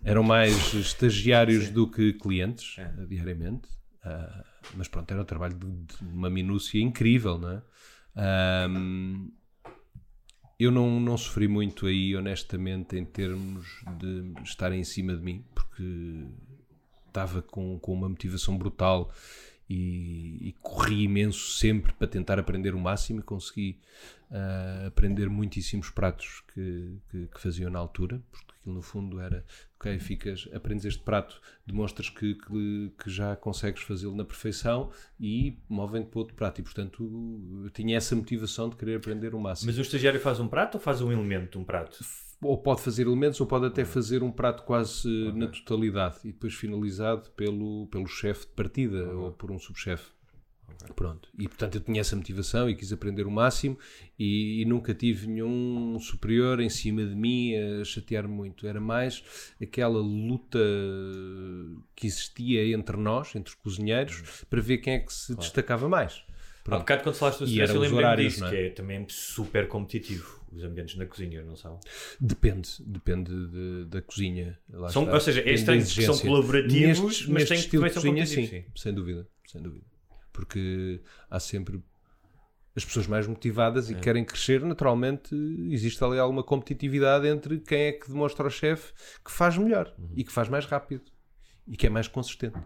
Eram mais estagiários do que clientes, É. eh, diariamente. Ah, mas pronto, era um trabalho de, de uma minúcia incrível, não é? Ahm, eu não, não sofri muito aí, honestamente, em termos de estarem em cima de mim, porque estava com, com uma motivação brutal e, e corri imenso sempre para tentar aprender o máximo e consegui ah, aprender muitíssimos pratos que, que, que faziam na altura, porque aquilo no fundo era ok, ficas, aprendes este prato, demonstras que, que, que já consegues fazê-lo na perfeição e movem-te para outro prato e portanto eu tinha essa motivação de querer aprender o máximo Mas o estagiário faz um prato ou faz um elemento de um prato? Ou pode fazer elementos ou pode até fazer um prato quase eh, na totalidade e depois finalizado pelo, pelo chefe de partida ou por um subchefe. Pronto. E portanto eu tinha essa motivação e quis aprender o máximo e, e nunca tive nenhum superior em cima de mim a chatear muito. Era mais aquela luta que existia entre nós, entre os cozinheiros, para ver quem é que se destacava mais. Há Pronto. bocado quando falaste do stress, eu os lembro horários, disso, é? que é também super competitivo, os ambientes na cozinha, não são? Depende, depende de- da cozinha. Lá São- está. ou seja, é estranho que são colaborativos, mas têm que- também são cozinha, sim, competitivos, sem dúvida, sem dúvida. Porque há sempre as pessoas mais motivadas É. e querem crescer, naturalmente existe ali alguma competitividade entre quem é que demonstra ao chefe que faz melhor Uhum. e que faz mais rápido e que é mais consistente.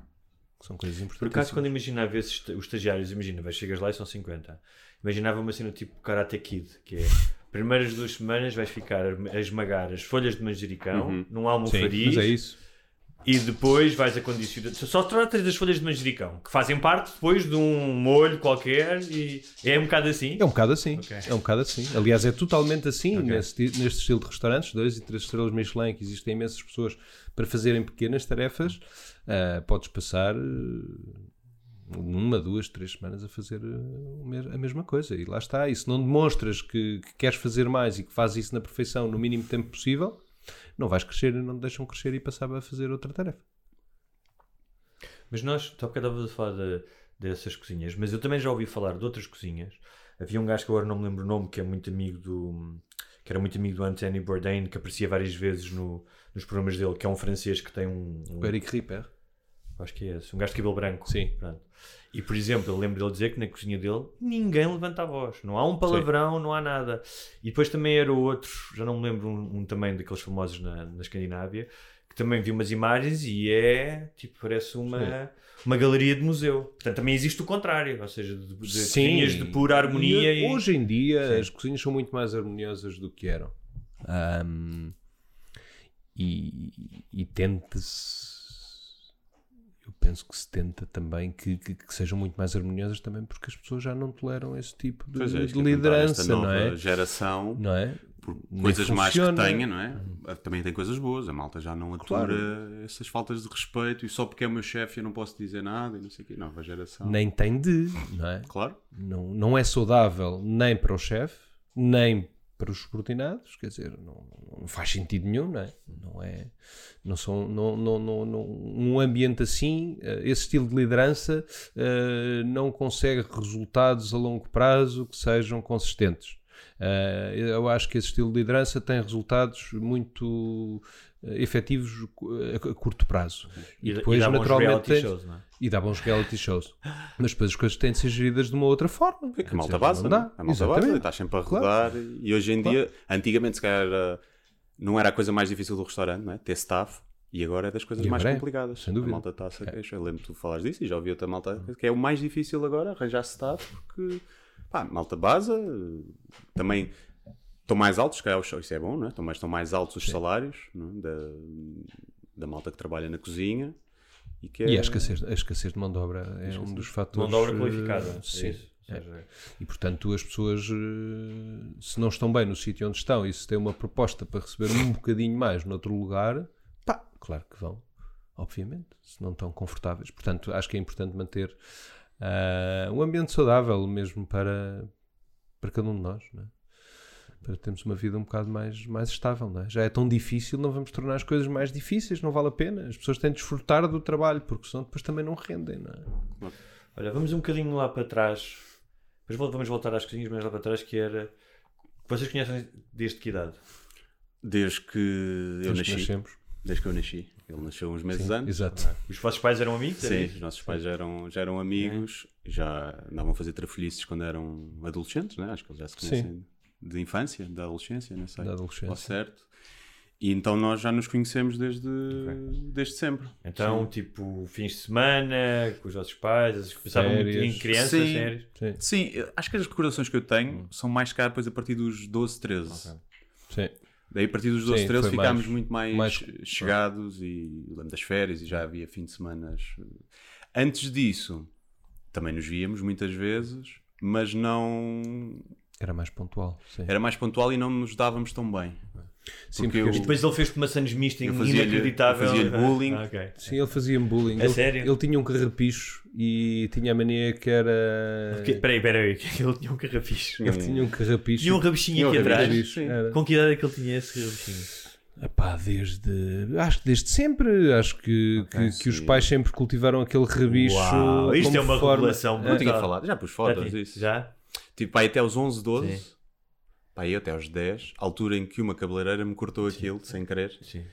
São coisas Por importantes. acaso, quando imaginava esses, os estagiários, imagina, chegas lá e são 50. Imaginava uma cena tipo Karate Kid, que é primeiras duas semanas vais ficar a esmagar as folhas de manjericão num Sim, almofariz mas é isso. e depois vais a condicionar. Só tratas das folhas de manjericão, que fazem parte depois de um molho qualquer e é um bocado assim. É um bocado assim. Ok. É um bocado assim. Aliás, é totalmente assim nesse, ti- neste estilo de restaurantes, dois e três estrelas Michelin, que existem imensas pessoas para fazerem pequenas tarefas. ah, podes passar ah, uma, duas, três semanas a fazer mes- a mesma coisa. E lá está. E se não demonstras que, que queres fazer mais e que fazes isso na perfeição no mínimo tempo possível, não vais crescer e não te deixam crescer e passar a fazer outra tarefa. Mas nós, tu há bocado estavas a falar de- dessas cozinhas, mas eu também já ouvi falar de outras cozinhas. Havia um gajo que agora não me lembro o nome, que é muito amigo do. que era muito amigo do Anthony Bourdain, que aparecia várias vezes no, nos programas dele, que é um francês que tem um. um O Eric Ripper. acho que é esse, um gajo de cabelo branco. Sim. Pronto. E por exemplo, eu lembro dele dizer que na cozinha dele ninguém levanta a voz, não há um palavrão, não há nada. E depois também era outro, já não me lembro, um, um também daqueles famosos na, na Escandinávia, que também vi umas imagens e é tipo, parece uma, uma galeria de museu. Portanto, também existe o contrário, ou seja, de, de cozinhas de pura harmonia. E E, Hoje em dia Sim. as cozinhas são muito mais harmoniosas do que eram. Ahm, e e tenta-se. Eu penso que se tenta também que, que, que sejam muito mais harmoniosas também porque as pessoas já não toleram esse tipo de, é, de ia perguntar, esta liderança, não nova é? geração, Não é? por coisas mais que tenha, não é? Também tem coisas boas. A malta já não atura Claro. essas faltas de respeito e só porque é o meu chefe eu não posso dizer nada e não sei o quê. Nova geração. Nem tem de, não é? Claro. Não, não é saudável nem para o chefe, nem para os subordinados, quer dizer, não, não faz sentido nenhum, não é? Não é, não são, não, não, não, não- um ambiente assim, eh, esse estilo de liderança eh, não consegue resultados a longo prazo que sejam consistentes. Eh, eu acho que esse estilo de liderança tem resultados muito efetivos a, curto prazo. E- e bons reality tem- shows, não é? E dá bons reality shows. Mas depois as coisas têm de ser geridas de uma outra forma. Que Quer a malta base, não dá. é? A malta estás sempre a Claro. rodar. E hoje em Claro. dia, antigamente, se calhar, era- não era a coisa mais difícil do restaurante, não é? Ter staff. E agora é das coisas mais é, complicadas. sem dúvida. A malta está-se a queixar. Eu lembro de tu falares disso e já ouvi outra malta que é o mais difícil agora, arranjar staff, porque pá, malta base também estão mais altos, se calhar isso é bom, não é? Estão mais, estão mais altos os salários não é? da, da malta que trabalha na cozinha. E, que é... E a escassez, a escassez de mão de obra é um dos fatores. Mão de obra eh, qualificada. é Sim. É. E portanto, as pessoas, eh, se não estão bem no sítio onde estão e se têm uma proposta para receber um bocadinho mais noutro lugar, pá, claro que vão, obviamente, se não estão confortáveis. Portanto, acho que é importante manter ah, um ambiente saudável mesmo para, para cada um de nós, não é? Para termos uma vida um bocado mais, mais estável. Não é? Já é tão difícil, não vamos tornar as coisas mais difíceis, não vale a pena. As pessoas têm de desfrutar do trabalho, porque senão depois também não rendem. Não é? Olha, vamos um bocadinho lá para trás. Depois vamos voltar às cozinhas, mas lá para trás que era. Vocês conhecem desde que idade? Desde que eu Desde que nasci. nascemos. Desde que eu nasci. Ele nasceu uns meses Sim, antes. exato. Os vossos pais eram amigos? Sim, isso? os nossos pais já eram, já eram amigos, já andavam a fazer trafolhices quando eram adolescentes, né? acho que eles já se Sim. De infância, da adolescência, não sei. Da adolescência. Ao certo. E então nós já nos conhecemos desde, desde sempre. Então, Sim. tipo, fins de semana, com os vossos pais, vocês começavam muito Férias. em crianças, Sim. séries? Sim. Sim, acho que as recordações que eu tenho são mais caras depois a partir dos 12, 13. Sim. Daí a partir dos 12, Sim, 13 foi ficámos mais- muito mais, mais- chegados e lembro das férias e já havia fim de semana. Antes disso, também nos víamos muitas vezes, mas não. Era mais pontual. Sim, Era mais pontual e não nos dávamos tão bem. Sim, porque porque eu- E depois ele sandes Eu fazia-lhe- inacreditável. fazia-lhe bullying. Ah, ok. Sim, ele fazia-me bullying. A ele, sério? ele tinha um carrapicho e tinha a mania que era. Porque- Peraí, peraí, (laughs) ele tinha um carrapicho. Ele tinha um carrapicho. Tinha um rabichinho Tinha um aqui atrás. Com que idade é que ele tinha esse rabichinho? Epá, desde. Acho que desde sempre. Acho que, que, que os pais sempre cultivaram aquele rabicho. Uau, isto como é uma forma- revelação Não tinha falado, já pus fotos disso. Já? Tipo, aí até aos 11, 12. Sim. Pá, aí até aos 10, altura em que uma cabeleireira me cortou aquilo sem querer. Sim.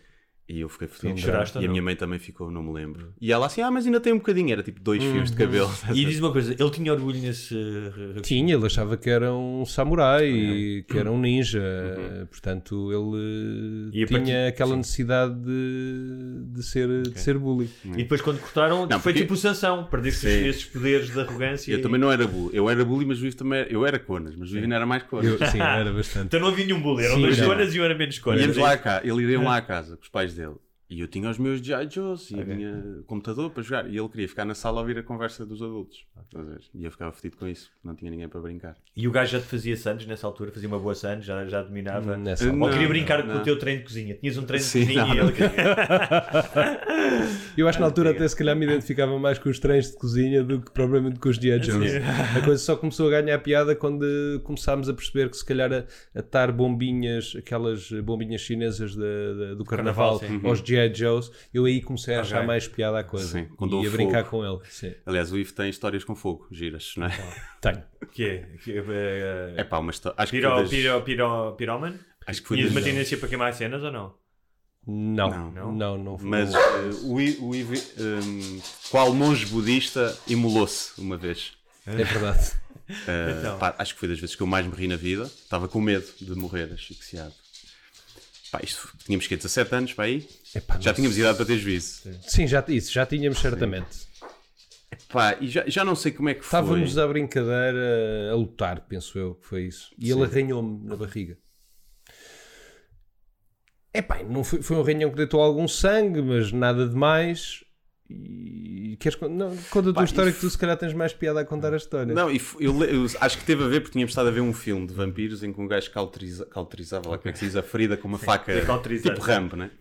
E eu fiquei fodido. Choraste E a minha mãe também ficou, não me lembro. E ela assim, ah, mas ainda tem um bocadinho. Era tipo dois fios de cabelo. (laughs) E diz uma coisa, ele tinha orgulho nesse rabichinho? Tinha, ele achava que era um samurai, que era um ninja. Uhum. Portanto, ele E a tinha partir- aquela sim. necessidade de, de, ser, de ser bully. E depois quando cortaram, Não, foi porque- tipo sanção, perdeste Sim. esses poderes de arrogância. Eu e- também não era bully. Eu era bully, mas o Ivo também era... Eu era conas, mas o Ivo não era mais conas. Eu, sim, era bastante. Então não havia nenhum bullying, eram Sim, dois não. conas e um era menos conas. Íamos lá a cá, ele ia lá à casa com os pais dele. dele E eu tinha os meus G.I. Joes e Ok. tinha computador para jogar. E ele queria ficar na sala a ouvir a conversa dos adultos. Estás a ver? E eu ficava fedido com isso, não tinha ninguém para brincar. E o gajo já te fazia Santos nessa altura, fazia uma boa Santos, já, já dominava. Nessa Não, Ou queria brincar não. com o teu treino de cozinha. Tinhas um treino de Sim, cozinha não, e ele queria. (laughs) Eu acho que na altura até se calhar me identificava mais com os treinos de cozinha do que propriamente com os G.I. Joes. A coisa só começou a ganhar piada quando começámos a perceber que se calhar a atar bombinhas, aquelas bombinhas chinesas da- da- do carnaval, Carnaval, aos G.I. Joes, eu aí comecei a achar Ok. mais piada à coisa. Sim, quando e a brincar fogo. com ele. Sim. Aliás, o Ivo tem histórias com fogo, giras, não é? Tenho. Que é? Que é, eh, É pá, uma história. Acho que Piro, foi das... piro, piro, piroman? Acho que foi Tinhas das... uma tendência para queimar cenas ou não? Não, Não. não, não, não, foi. Mas eh, o, o Ivo, um, qual monge budista imolou-se uma vez? É verdade. Uh, Então. pá, acho que foi das vezes que eu mais me ri na vida. Estava com medo de morrer asfixiado. Pá, isto, tínhamos que 17 anos para aí. Epá, Já tínhamos idade para ter juízo. Sim, já, isso já tínhamos certamente. Pá, e já, já não sei como é que foi. Estávamos à brincadeira a lutar, penso eu que foi isso. E ele arranhou-me na barriga. Epá, não foi, foi um arranhão que deitou algum sangue, mas nada demais. E queres con- não, conta a tua história que tu se calhar tens mais piada a contar a história. Não, e eu, le- eu acho que teve a ver porque tínhamos estado a ver um filme de vampiros em que um gajo cauteriza, cauterizava, lá como é que se diz, a ferida com uma faca cauterizar. tipo rampo, né?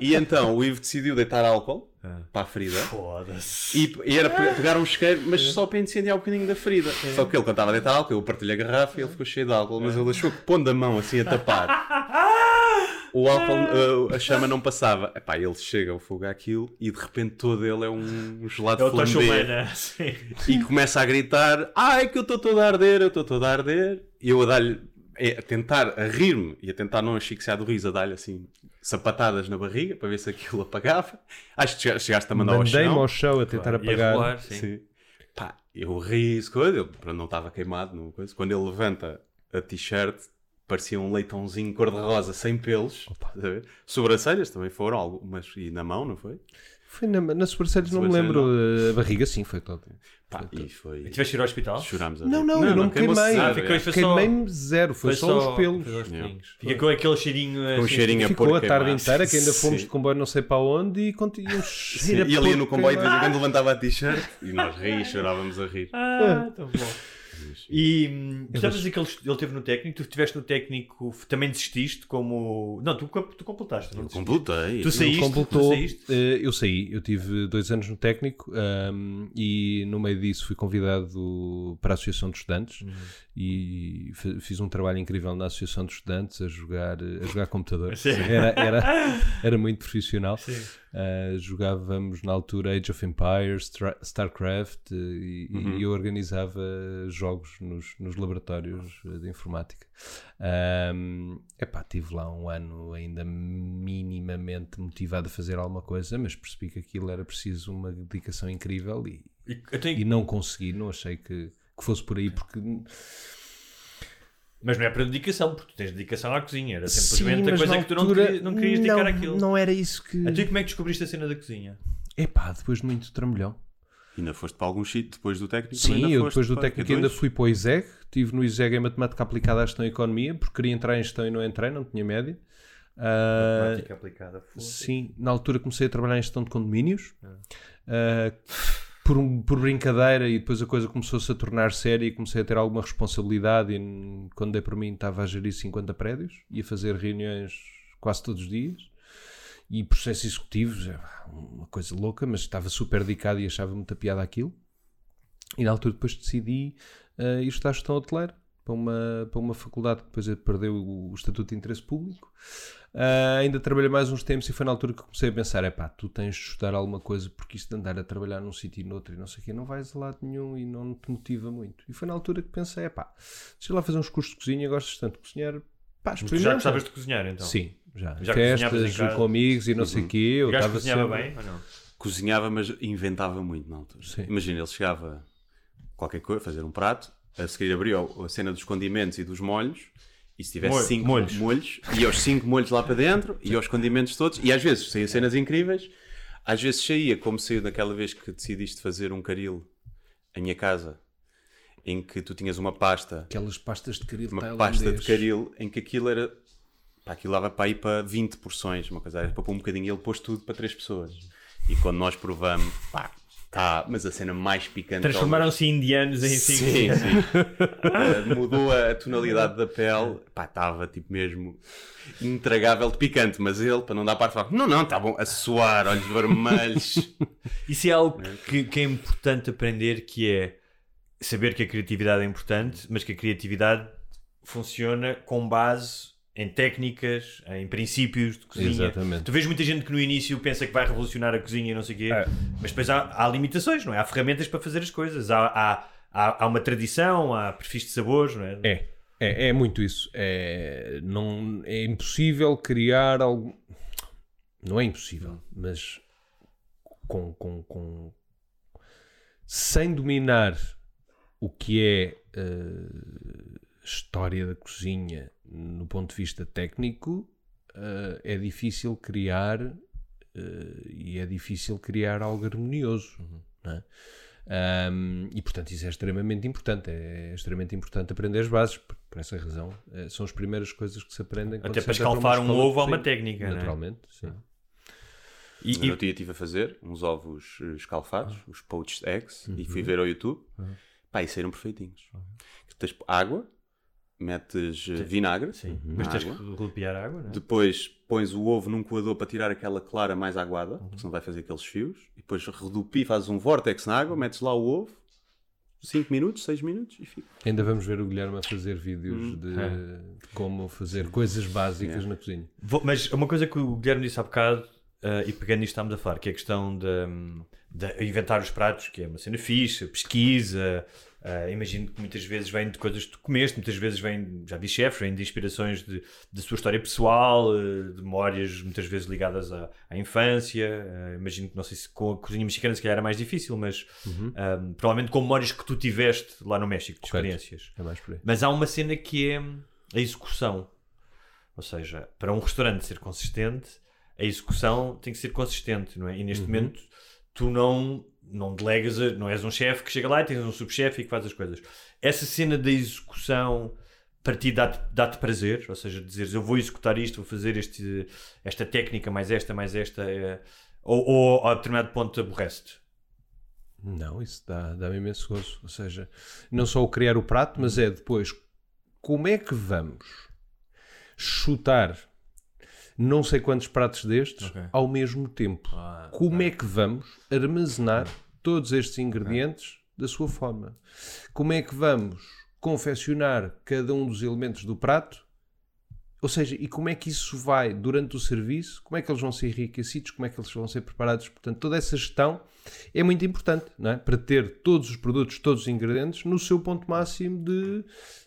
E então o Ivo decidiu deitar álcool para a ferida. Foda-se. E, e era pe- pegar um isqueiro, mas só para incendiar um bocadinho da ferida. Só que ele, quando estava a deitar álcool, eu partilhei a garrafa e ele ficou cheio de álcool, mas ele achou que pondo a mão assim a tapar, (laughs) o álcool, uh, a chama não passava. Epá, ele chega ao fogo àquilo e de repente todo ele é um gelado É. (laughs) Sim. E começa a gritar: Ai, que eu estou todo a arder, eu estou todo a arder. E eu a dar-lhe, é, a tentar, a rir-me e a tentar não asfixiar do riso, a dar-lhe assim sapatadas na barriga para ver se aquilo (laughs) apagava. Acho que chega- chegaste a mandar ao Mandei-me chão. ao chão a tentar Ia apagar. rolar, sim. Sim. Pá, eu ri coisa, pronto, não estava queimado, não, coisa. Quando ele levanta a t-shirt, parecia um leitãozinho cor-de-rosa, sem pelos. Sobrancelhas também foram, algumas, e na mão, não foi? Foi na, na sobrancelhas, não me lembro. A barriga, sim, foi todo. Pá, e foi. E tiveste de ir ao hospital? Chorámos a Não, rir. não, eu não queimou-se queimei. é. foi só- Queimei-me zero, foi, só, os pelos. foi só os Yeah. pelinhos. Fica com aquele cheirinho. Com um assim, cheirinho a Ficou a porco tarde inteira, que ainda fomos Sim. de comboio não sei para onde e um a E ia no comboio de vez em quando levantava a t-shirt e nós ri, chorávamos a rir. Ah, tão bom. E hum, a dizer que ele, esteve no técnico, tu estiveste no técnico, também desististe como. Não, tu, tu completaste, não desististe? Completei. Tu saíste? completou, Tu saíste? eh, eu saí, eu tive dois anos no técnico ahm, e no meio disso fui convidado para a Associação de Estudantes Uhum. e fi- fiz um trabalho incrível na Associação de Estudantes a jogar, a jogar computador. Sim. Era, era, (laughs) era muito profissional. Sim. Ah, jogávamos na altura Age of Empires, StarCraft eh, e, Uhum. e eu organizava jogos nos, nos laboratórios eh, de informática. Ahm, epá, tive lá um ano ainda minimamente motivado a fazer alguma coisa, mas percebi que aquilo era preciso uma dedicação incrível e, E, tenho- e não consegui, não achei que, que fosse por aí, porque Mas não é para dedicação, porque tu tens dedicação à cozinha. Era Sim, simplesmente a mas coisa que tu não, querias, não querias dedicar não- àquilo. Não era isso que. Então, e como é que descobriste a cena da cozinha? Epá, depois de muito trambolhão. Ainda foste para algum sítio depois do técnico? Sim, ainda eu depois do técnico ainda fui para o ISEG, estive no ISEG em Matemática Aplicada à Gestão e Economia, porque queria entrar em Gestão e não entrei, não tinha média. Ah, Matemática aplicada. foda-se. sim, na altura comecei a trabalhar em Gestão de Condomínios, Ah, por, por brincadeira, e depois a coisa começou-se a tornar séria e comecei a ter alguma responsabilidade. E quando dei por mim, estava a gerir 50 prédios e a fazer reuniões quase todos os dias. E processos executivos, é uma coisa louca, mas estava super dedicado e achava muita piada aquilo. E na altura depois decidi eh, ir estudar gestão hoteleira para uma, para uma faculdade que depois perdeu o, o estatuto de interesse público. Ah, ainda trabalhei mais uns tempos e foi na altura que comecei a pensar: é pá, tu tens de estudar alguma coisa porque isto de andar a trabalhar num sítio e noutro e não sei o quê, não vais a lado nenhum e não te motiva muito. E foi na altura que pensei: é pá, deixa lá fazer uns cursos de cozinha, gostas tanto de cozinhar, pá, tu já gostavas de cozinhar então? Sim, já. Já Festas casa? com amigos e não sei o quê. Eu estava cozinhava sempre- bem ou não? Cozinhava, mas inventava muito na altura. Sim. Imagina, ele chegava qualquer coisa, fazer um prato, a seguir abria a cena dos condimentos e dos molhos, e se tivesse Molho- cinco molhos. molhos, ia os cinco molhos lá para dentro, e os condimentos todos, e às vezes saía cenas incríveis, às vezes saía, como saiu daquela vez que decidiste fazer um caril em minha casa, em que tu tinhas uma pasta Aquelas pastas de caril uma tailandês. pasta de caril em que aquilo era pá, aquilo dava para ir para 20 porções, uma coisa era para pôr um bocadinho e ele pôs tudo para 3 pessoas. E quando nós provamos, pá, tá, mas a cena mais picante. Transformaram-se em indianos em Sim, cinco. sim. (laughs) Uh, mudou a tonalidade da pele, pá, estava tipo mesmo intragável de picante, mas ele, para não dar parte, falava: Não, não, está bom, a suar, olhos vermelhos. (laughs) Isso é algo que, que é importante aprender, que é saber que a criatividade é importante, mas que a criatividade funciona com base em técnicas, em princípios de cozinha. Exatamente. Tu vês muita gente que no início pensa que vai revolucionar a cozinha e não sei o quê, É. mas depois há, há limitações, não é? Há ferramentas para fazer as coisas, há, há, há, há uma tradição, há perfis de sabores, não é? É, é, é muito isso. É, não, é impossível criar algo. Não é impossível, mas com, com, com... sem dominar o que é eh, história da cozinha no ponto de vista técnico, eh, é difícil criar eh, e é difícil criar algo harmonioso. não é? Um, e portanto isso é extremamente importante é extremamente importante aprender as bases por, por essa razão eh, são as primeiras coisas que se aprendem Até para uma escalfar um ovo há uma cozinha. técnica, é? naturalmente sim. E, No outro dia estive a fazer uns ovos escalfados, os poached eggs, e fui ver ao YouTube. Pá, e saíram perfeitinhos. Tu tens água, metes eh, vinagre. Sim. Mas tens que a água, não é? Depois pões o ovo num coador para tirar aquela clara mais aguada, porque senão vai fazer aqueles fios. E depois redupi, fazes um vórtex na água, metes lá o ovo, 5 minutos, 6 minutos e fica. Ainda vamos ver o Guilherme a fazer vídeos de, é. de como fazer coisas básicas na cozinha. Vou- mas uma coisa que o Guilherme disse há bocado, eh, e pegando nisto estamos a falar, que é a questão de, de inventar os pratos, que é uma cena fixe, pesquisa. Eh, imagino que muitas vezes vem de coisas que tu comeste, muitas vezes vem, já vi chefes, vem de inspirações de, da sua história pessoal, eh, de memórias muitas vezes ligadas à, à infância. eh, imagino que, não sei se com a cozinha mexicana se calhar era mais difícil, mas eh, provavelmente com memórias que tu tiveste lá no México, de Correto. experiências. É mais por aí. Mas há uma cena que é a execução. Ou seja, para um restaurante ser consistente, a execução tem que ser consistente, não é? E neste momento tu não, não delegas, não és um chefe que chega lá e tens um subchefe e que faz as coisas. Essa cena da execução para ti dá-te dá prazer, ou seja, dizeres eu vou executar isto, vou fazer este, esta técnica, mais esta, mais esta, é- ou, ou a determinado ponto te aborrece-te. Não, isso dá- dá-me imenso gozo. Ou seja, não só o criar o prato, mas é depois como é que vamos chutar não sei quantos pratos destes Ok. ao mesmo tempo. Ah, como é que vamos armazenar todos estes ingredientes da sua forma? Como é que vamos confeccionar cada um dos elementos do prato? Ou seja, e como é que isso vai durante o serviço? Como é que eles vão ser enriquecidos? Como é que eles vão ser preparados? Portanto, toda essa gestão é muito importante não é? para ter todos os produtos, todos os ingredientes no seu ponto máximo de,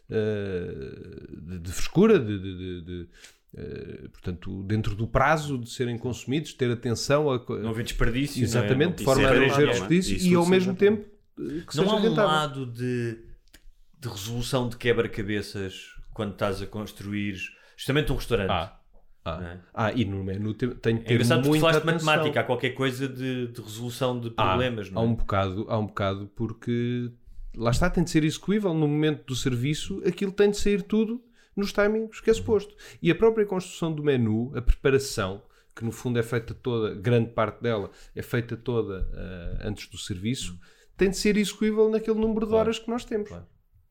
eh, de, de frescura, de, de- eh, portanto, dentro do prazo de serem consumidos, ter atenção a. Não haver desperdício. não é? Exatamente, Não- de forma isso a é não haver é? desperdício e ao mesmo tempo eh, que Não seja há um rentável. lado de, de resolução de quebra-cabeças quando estás a construir justamente um restaurante. Ah, ah, é? ah, e no menu te- tem que É ter engraçado tu muita falaste atenção. matemática, há qualquer coisa de, de resolução de Há- problemas, há, não é? um bocado, há um bocado porque lá está, tem de ser execuível no momento do serviço, aquilo tem de sair tudo nos timings que é suposto. E a própria construção do menu, a preparação, que no fundo é feita toda, grande parte dela é feita toda ah, antes do serviço, tem de ser execuível naquele número de horas que nós temos.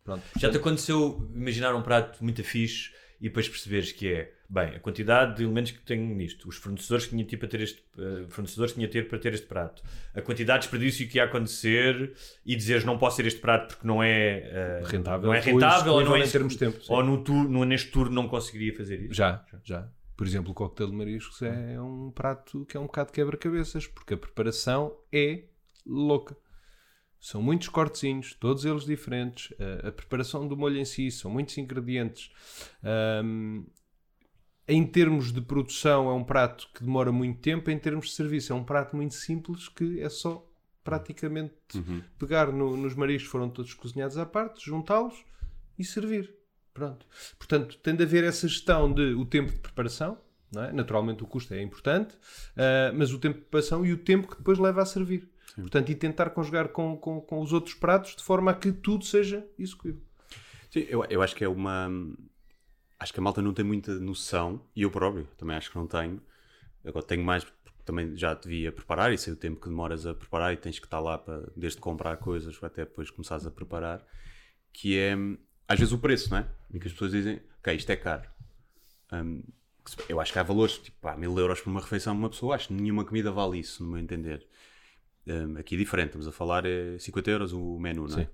Pronto, Já te aconteceu imaginar um prato muito fixe e depois perceberes que é, bem, a quantidade de elementos que tenho nisto, os fornecedores que tinha ter para ter este, eh, fornecedores que tinha ter para ter este prato, a quantidade de desperdício que ia acontecer e dizeres não posso ter este prato porque não é eh, rentável, não é rentável ou, não é em termos de tempo. sim. ou no tour, no, neste tour não conseguiria fazer isso. Já, já. Por exemplo, o coquetel de mariscos é um prato que é um bocado quebra-cabeças, porque a preparação é louca. São muitos cortezinhos, todos eles diferentes. A, preparação do molho em si, são muitos ingredientes. Ahm, em termos de produção, é um prato que demora muito tempo. Em termos de serviço, é um prato muito simples que é só praticamente pegar no- nos mariscos, foram todos cozinhados à parte, juntá-los e servir. Pronto. Portanto, tem de haver essa gestão de o tempo de preparação, não é? naturalmente o custo é importante, ah, mas o tempo de preparação e o tempo que depois leva a servir. Portanto, e tentar conjugar com, com, com os outros pratos de forma a que tudo seja execuível. Sim, eu, eu acho que é uma. Acho que a malta não tem muita noção, e eu próprio também acho que não tenho. Agora tenho mais, porque também já te vi a preparar, e sei o tempo que demoras a preparar, e tens que estar lá para, desde comprar coisas até depois começares a preparar, que é, às vezes, o preço, não é? E que as pessoas dizem, ok, isto é caro. Se- eu acho que há valores, tipo, pá, mil euros por uma refeição, uma pessoa, acho que nenhuma comida vale isso, no meu entender. Hum, aqui é diferente, estamos a falar, é 50 euros o menu, não é? Sim.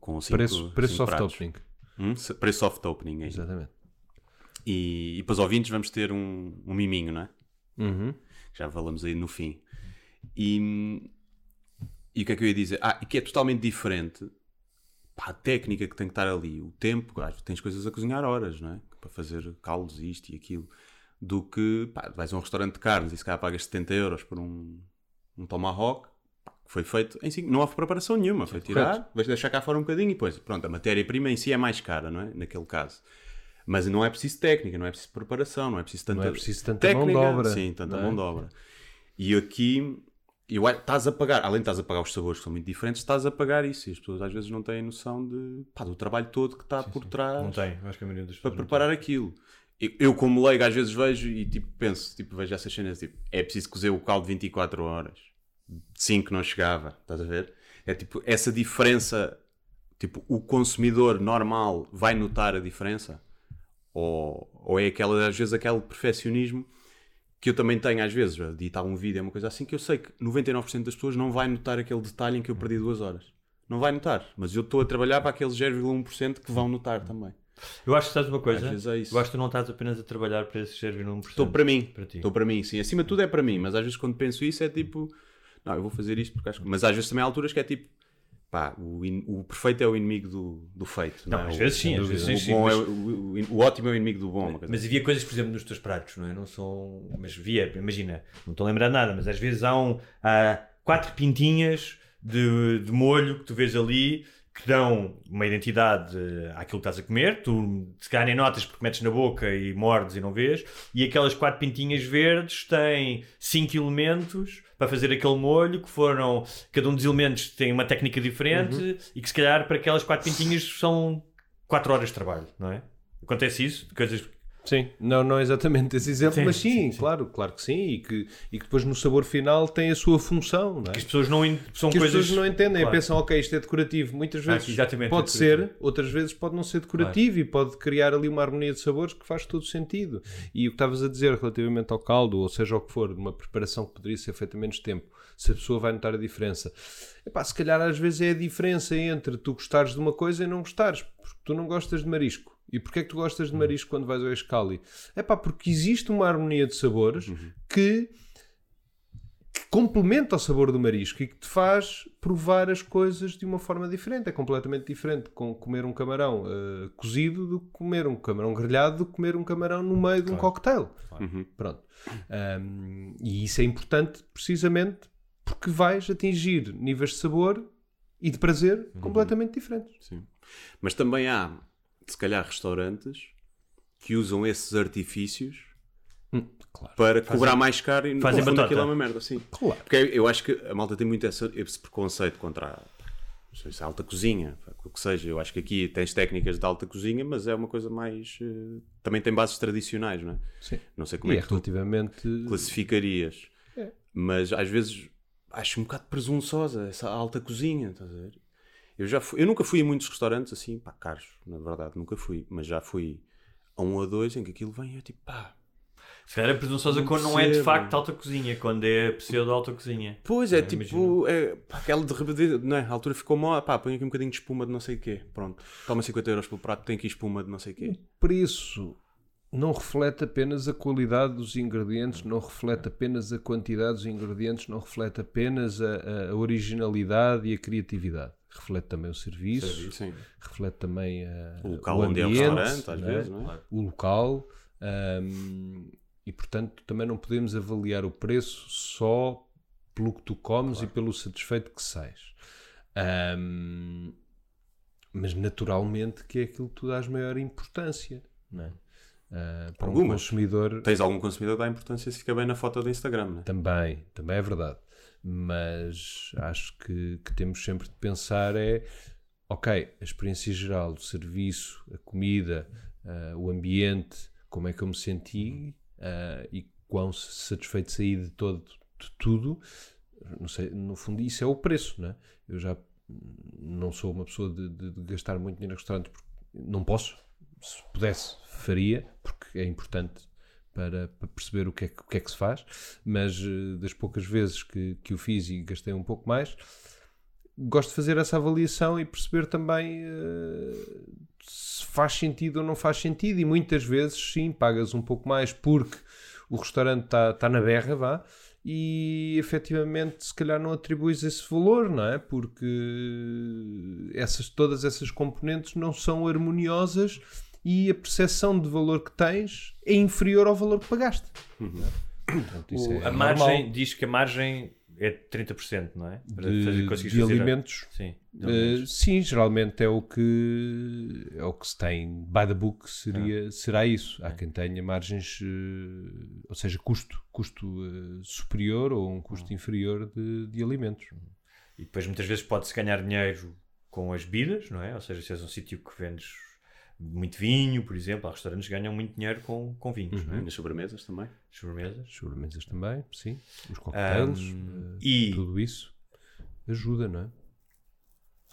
Com cinco, Preço, preço cinco soft pratos. opening. Hum? Preço soft opening ainda. Exatamente. E, e para os ouvintes vamos ter um, um miminho, não é? Uhum. Já falamos aí no fim. E, e o que é que eu ia dizer? Ah, e que é totalmente diferente. Pá, a técnica que tem que estar ali, o tempo, ah, tens coisas a cozinhar horas, não é? Para fazer caldos, isto e aquilo. Do que, pá, vais a um restaurante de carnes e se calhar pagas 70 euros por um, um tomahawk, que foi feito em cinco, não houve preparação nenhuma, foi tirar, correto. vais deixar cá fora um bocadinho e depois, pronto, a matéria-prima em si é mais cara, não é? Naquele caso. Mas não é preciso técnica, não é preciso preparação, não é preciso tanta Não é preciso tanta mão de obra, Sim, tanta é? mão de obra. E aqui, eu, estás a pagar, além de estás a pagar os sabores que são muito diferentes, estás a pagar isso. E as pessoas às vezes não têm noção de, pá, do trabalho todo que está por trás Não tem, acho que a maioria das para pessoas não preparar aquilo. Eu, eu, como leigo, às vezes vejo e tipo, penso, tipo, vejo essas cenas, tipo, é preciso cozer o caldo 24 horas. 5 não chegava, estás a ver? É tipo, essa diferença tipo, o consumidor normal vai notar a diferença? Ou, ou é aquela, às vezes aquele perfeccionismo que eu também tenho às vezes, a editar um vídeo é uma coisa assim, que eu sei que 99% das pessoas não vai notar aquele detalhe em que eu perdi duas horas. Não vai notar, mas eu estou a trabalhar para aqueles 0,1% que vão notar também. Eu acho que sabes uma coisa. É. Eu acho que tu não estás apenas a trabalhar para esses 0,1%. Estou para mim, Para estou para mim, sim. Acima de tudo é para mim, mas às vezes quando penso isso é tipo, não, eu vou fazer isto porque acho que... Mas às vezes também há alturas que é tipo, pá, o, in- o perfeito é o inimigo do, do feito. Não, é? às vezes sim, às vezes o, sim, bom sim, é, mas- o, o- o ótimo é o inimigo do bom. coisa Mas havia coisas, por exemplo, nos teus pratos, não é? Não são. Mas via, imagina, não estou a lembrar nada, mas às vezes há, um, há quatro pintinhas de, de molho que tu vês ali que dão uma identidade àquilo que estás a comer. Tu, se calhar, nem notas porque metes na boca e mordes e não vês. E aquelas quatro pintinhas verdes têm cinco elementos para fazer aquele molho que foram. Cada um dos elementos tem uma técnica diferente e que, se calhar, para aquelas quatro pintinhas são quatro horas de trabalho, não é? Acontece isso? Coisas Sim, não, não é exatamente esse exemplo, Sim, mas sim, sim, sim. claro, claro que sim, e que, e que depois no sabor final tem a sua função, não é? que as pessoas não são que as coisas pessoas não entendem, Claro. pensam, ok, isto é decorativo. Muitas Ah, vezes pode é ser, outras vezes pode não ser decorativo e pode criar ali uma harmonia de sabores que faz todo sentido. E o que estavas a dizer relativamente ao caldo, ou seja o que for, de uma preparação que poderia ser feita menos tempo, se a pessoa vai notar a diferença. Epá, se calhar às vezes é a diferença entre tu gostares de uma coisa e não gostares, porque tu não gostas de marisco. E porquê é que tu gostas de marisco quando vais ao Escali? É pá, porque existe uma harmonia de sabores que que complementa o sabor do marisco e que te faz provar as coisas de uma forma diferente. É completamente diferente com comer um camarão eh, cozido do que comer um camarão grelhado do que comer um camarão no meio de um cocktail. Pronto. Ahm, e isso é importante precisamente porque vais atingir níveis de sabor e de prazer completamente diferentes. Sim. Mas também há, se calhar, restaurantes que usam esses artifícios claro. para cobrar mais caro e no fazem fundo aquilo é uma merda, sim. Claro. Porque eu acho que a malta tem muito esse, esse preconceito contra a, sei se a alta cozinha, o que seja. Eu acho que aqui tens técnicas de alta cozinha, mas é uma coisa mais. eh, também tem bases tradicionais, não é? Sim. Não sei como E é é que tu relativamente. classificarias. É. Mas às vezes acho um bocado presunçosa essa alta cozinha, estás a ver? Eu, já fui- eu nunca fui a muitos restaurantes assim, pá, caros, na verdade, nunca fui, mas já fui a um ou dois em que aquilo vem e eu tipo, pá. Se calhar é presunçosa Não quando não é de facto alta cozinha, quando é pseudo alta cozinha. Pois é, É, tipo, é, pá, aquela de repente, não é? A altura ficou mal, pá, põe aqui um bocadinho de espuma de não sei o quê, pronto, toma 50 euros pelo prato, tem aqui espuma de não sei o quê. preço não reflete apenas a qualidade dos ingredientes, não reflete apenas a quantidade dos ingredientes, não reflete apenas a, a originalidade e a criatividade. Reflete também o serviço, Sim. reflete também a, O local o onde é o ambiente, restaurante, às não é? vezes, não é? o local, hum, e portanto também não podemos avaliar o preço só pelo que tu comes e pelo satisfeito que sais. Hum, mas naturalmente que é aquilo que tu dás maior importância, não é? Ah, para um Algumas. consumidor Tens algum consumidor que dá importância se fica bem na foto do Instagram, não é? também, também é verdade. Mas acho que, que temos sempre de pensar é ok, a experiência geral, o serviço, a comida, ah, o ambiente, como é que eu me senti ah, e quão satisfeito saí de todo de tudo, não sei, no fundo isso é o preço, né? Eu já não sou uma pessoa de, de- de gastar muito dinheiro em restaurantes porque não posso, se pudesse faria, porque é importante para, para perceber o que, é que, o que é que se faz, mas eh, das poucas vezes que, que o fiz e gastei um pouco mais, gosto de fazer essa avaliação e perceber também eh, se faz sentido ou não faz sentido. E muitas vezes, sim, pagas um pouco mais porque o restaurante está tá na berra, vá, e efetivamente se calhar não atribuis esse valor, não é? Porque essas, todas essas componentes não são harmoniosas e a percepção de valor que tens é inferior ao valor que pagaste. é? (coughs) Portanto, isso O- é a normal. margem diz que a margem é de 30%, não é? Para de, fazer- de fazer a- alimentos. Sim. de Eh, alimentos. sim, geralmente é o que é o que se tem by the book seria, será isso. Há quem tenha margens, eh, ou seja, custo, custo eh, superior ou um custo inferior de, de alimentos. E depois muitas vezes pode-se ganhar dinheiro com as bebidas, não é? Ou seja, se és um sítio que vendes muito vinho, por exemplo, há restaurantes que ganham muito dinheiro com, com vinhos, não é? Nas sobremesas também. Sobremesas. Sobremesas também, sim. Os cocktails, Ahm, eh, e- tudo isso ajuda, não é?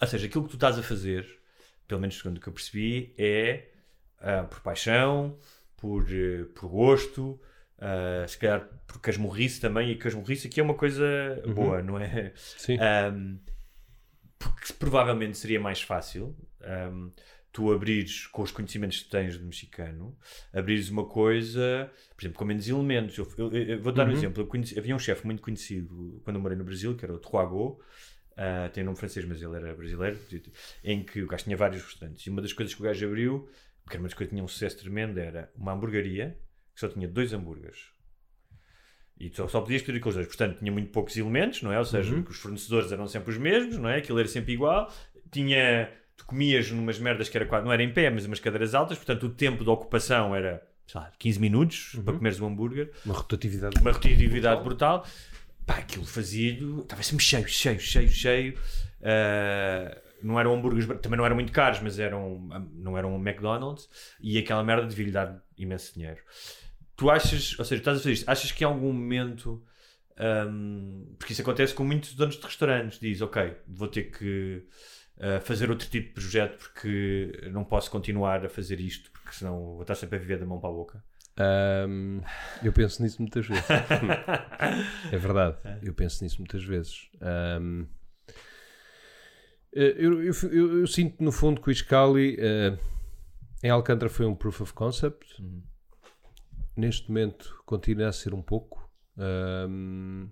Ou seja, aquilo que tu estás a fazer, pelo menos segundo o que eu percebi, é ah, por paixão, por, eh, por gosto, ah, se calhar por casmurrice também, e casmurrice aqui é uma coisa boa, não é? Sim. Ahm, porque provavelmente seria mais fácil ahm, tu abrires com os conhecimentos que tens do mexicano, abrires uma coisa, por exemplo, com menos elementos. Eu, eu- eu vou dar um Uhum. exemplo. Eu conheci- havia um chefe muito conhecido quando eu morei no Brasil, que era o Tuago, ah, tem nome francês, mas ele era brasileiro, em que o gajo tinha vários restaurantes. E uma das coisas que o gajo abriu, que era uma das coisas que tinha um sucesso tremendo, era uma hamburgueria que só tinha dois hambúrgueres. E só, só podias pedir aqueles dois. Portanto, tinha muito poucos elementos, não é? Ou seja, Uhum. os fornecedores eram sempre os mesmos, não é? Aquilo era sempre igual. Tinha... Tu comias numas merdas que era quase... Não era em pé, mas umas cadeiras altas. Portanto, o tempo de ocupação era, sei lá, 15 minutos para comeres um hambúrguer. Uma rotatividade. Uma rotatividade brutal. Pá, aquilo fazia-lhe... Estava sempre cheio, cheio, cheio, cheio. Ah, não eram hambúrgueres... Também não eram muito caros, mas eram... Não eram um McDonald's. E aquela merda devia-lhe dar imenso dinheiro. Tu achas... Ou seja, estás a fazer isto. Achas que em algum momento... hum, porque isso acontece com muitos donos de restaurantes. Diz, ok, vou ter que uh, fazer outro tipo de projeto porque não posso continuar a fazer isto porque senão vou estar sempre a viver da mão para a boca. Ahm, eu penso nisso muitas vezes. (laughs) é verdade, eu penso nisso muitas vezes. Ahm, eh, eu, eu- eu- eu sinto no fundo que o Iscali eh, em Alcântara foi um proof of concept. Neste momento continua a ser um pouco. Ahm,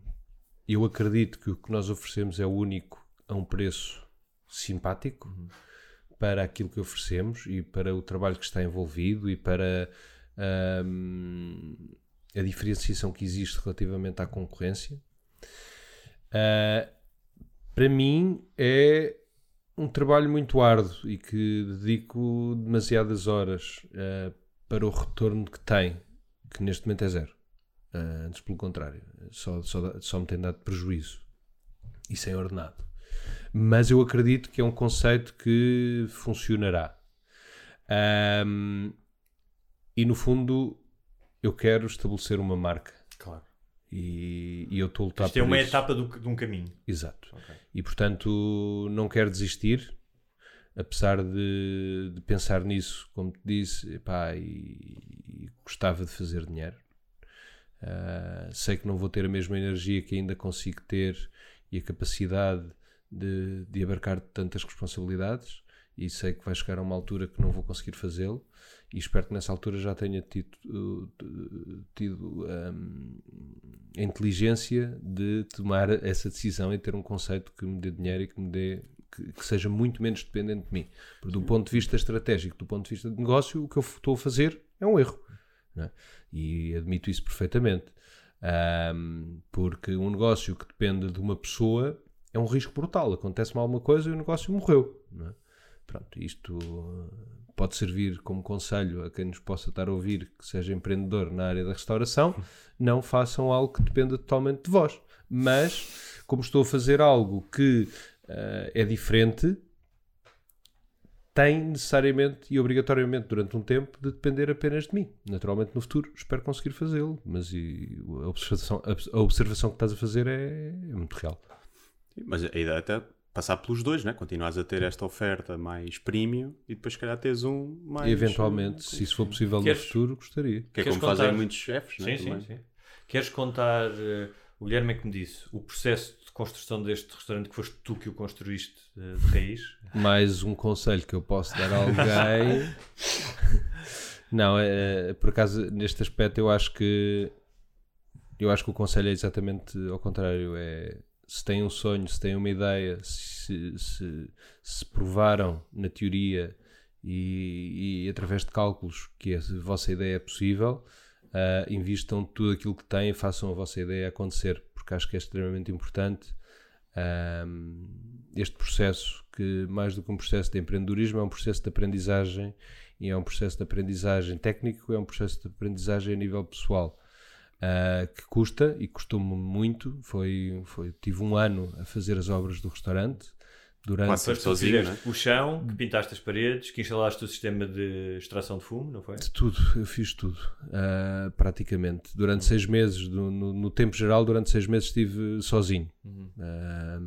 eu acredito que o que nós oferecemos é o único a um preço simpático para aquilo que oferecemos e para o trabalho que está envolvido e para ahm, a diferenciação que existe relativamente à concorrência. Ah, para mim é um trabalho muito árduo e que dedico demasiadas horas ah, para o retorno que tem, que neste momento é zero. Ah, antes, pelo contrário, só, só, só me tem dado prejuízo e sem ordenado. Mas eu acredito que é um conceito que funcionará. Ahm, e no fundo, eu quero estabelecer uma marca. Claro. E, e eu estou a lutar Isto é uma isso. etapa do- de um caminho. Exato. Ok. E portanto, não quero desistir, apesar de, de pensar nisso, como te disse, epá, e, e gostava de fazer dinheiro. Ah, sei que não vou ter a mesma energia que ainda consigo ter e a capacidade de, de abarcar tantas responsabilidades e sei que vai chegar a uma altura que não vou conseguir fazê-lo e espero que nessa altura já tenha tido, uh, tido um, a inteligência de tomar essa decisão e ter um conceito que me dê dinheiro e que me dê que, que seja muito menos dependente de mim. Porque do ponto de vista estratégico, do ponto de vista de negócio, o que eu estou a fazer é um erro. é? E admito isso perfeitamente. Um, porque um negócio que depende de uma pessoa é um risco brutal. Acontece-me alguma coisa e o negócio morreu. é? Pronto, isto uh, pode servir como conselho a quem nos possa estar a ouvir que seja empreendedor na área da restauração. (laughs) Não façam algo que dependa totalmente de vós. Mas, como estou a fazer algo que uh, é diferente, tem necessariamente e obrigatoriamente durante um tempo de depender apenas de mim. Naturalmente, no futuro, espero conseguir fazê-lo, mas a, observação, a observação que estás a fazer é, é muito real. Mas a ideia é até passar pelos dois, né? Continuas a ter esta oferta mais premium e depois, se calhar, teres um mais. E eventualmente, se isso for possível Queres- no futuro, gostaria. Que é Queres como fazem contar? muitos chefes, né? Sim, sim, também. sim. Queres contar, eh, o Guilherme é que me disse, o processo de construção deste restaurante que foste tu que o construíste eh, de raiz? Mais um conselho que eu posso dar a alguém. (laughs) Não, é, por acaso, neste aspecto, eu acho que eu acho que o conselho é exatamente ao contrário. É se têm um sonho, se têm uma ideia, se, se, se provaram na teoria e, e através de cálculos que a vossa ideia é possível, ah, invistam tudo aquilo que têm e façam a vossa ideia acontecer, porque acho que é extremamente importante ahm, este processo, que mais do que um processo de empreendedorismo, é um processo de aprendizagem e é um processo de aprendizagem técnico, é um processo de aprendizagem a nível pessoal. Ah, que custa e custou-me muito. Foi, foi, tive um ano a fazer as obras do restaurante durante Quase Foste sozinho, fizeste o chão, que pintaste as paredes, que instalaste o sistema de extração de fumo, não foi? De tudo, eu fiz tudo, ah, praticamente. Durante seis meses, do- no, no tempo geral, durante seis meses estive sozinho. Ah,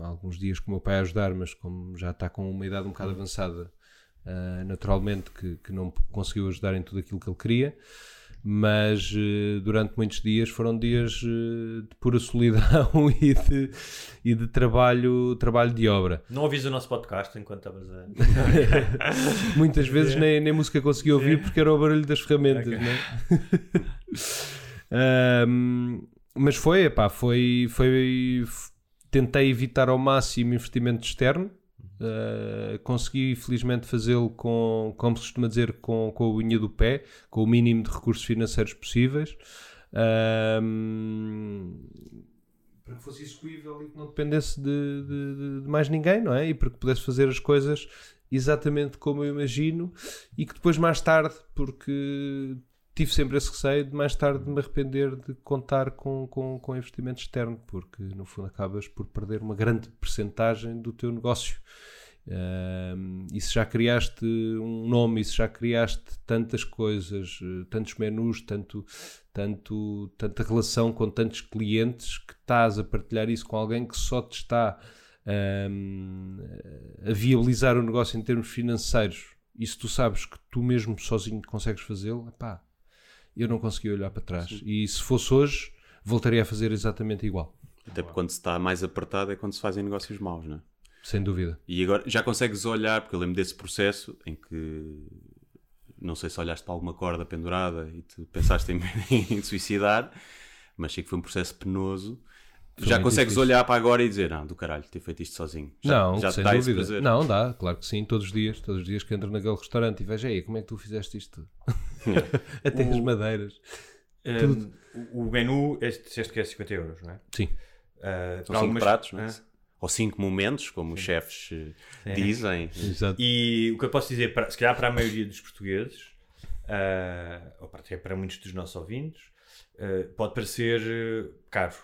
há alguns dias com o meu pai a ajudar, mas como já está com uma idade um bocado avançada, ah, naturalmente que, que não conseguiu ajudar em tudo aquilo que ele queria. Mas eh, durante muitos dias foram dias eh, de pura (laughs) solidão e de, e de trabalho, trabalho de obra. Não ouvis o nosso podcast enquanto estavas a. (laughs) Muitas vezes nem, nem música consegui ouvir porque era o barulho das ferramentas, Ok. não é? (laughs) Ahm, mas foi, epá, foi, foi. Tentei evitar ao máximo investimento externo. Uh, consegui felizmente fazê-lo com, como se costuma dizer, com, com a unha do pé, com o mínimo de recursos financeiros possíveis. Para que fosse execuível e que não dependesse de, de- de- de mais ninguém, não é? E para que pudesse fazer as coisas exatamente como eu imagino e que depois mais tarde, porque tive sempre esse receio de mais tarde me arrepender de contar com, com, com investimento externo, porque no fundo acabas por perder uma grande percentagem do teu negócio. E se já criaste um nome, e se já criaste tantas coisas, eh, tantos menus, tanto, tanto, tanta relação com tantos clientes, que estás a partilhar isso com alguém que só te está a viabilizar o negócio em termos financeiros, e se tu sabes que tu mesmo sozinho consegues fazê-lo, pá, eu não consegui olhar para trás. E se fosse hoje, voltaria a fazer exatamente igual. Até porque quando se está mais apertado é quando se fazem negócios maus, não é? Sem dúvida. E agora já consegues olhar, porque eu lembro desse processo em que não sei se olhaste para alguma corda pendurada e te pensaste em, (laughs) em suicidar, mas sei que foi um processo penoso. Foi já consegues difícil. olhar para agora e dizer, não, do caralho, ter feito isto sozinho. Já, não, já sem dá dúvida. prazer. Não, dá, claro que sim, todos os dias, todos os dias que entro naquele restaurante e vejo, aí, como é que tu fizeste isto? (laughs) Até as O- madeiras. Um, o menu, este disseste que é 50 euros, não é? Sim. Uh, São para cinco algumas- pratos, não é? Ah. Ou cinco momentos, como os chefes eh, dizem. E o que eu posso dizer, para, se calhar para a maioria dos portugueses, ah, ou para, até para muitos dos nossos ouvintes, ah, pode parecer eh, caro.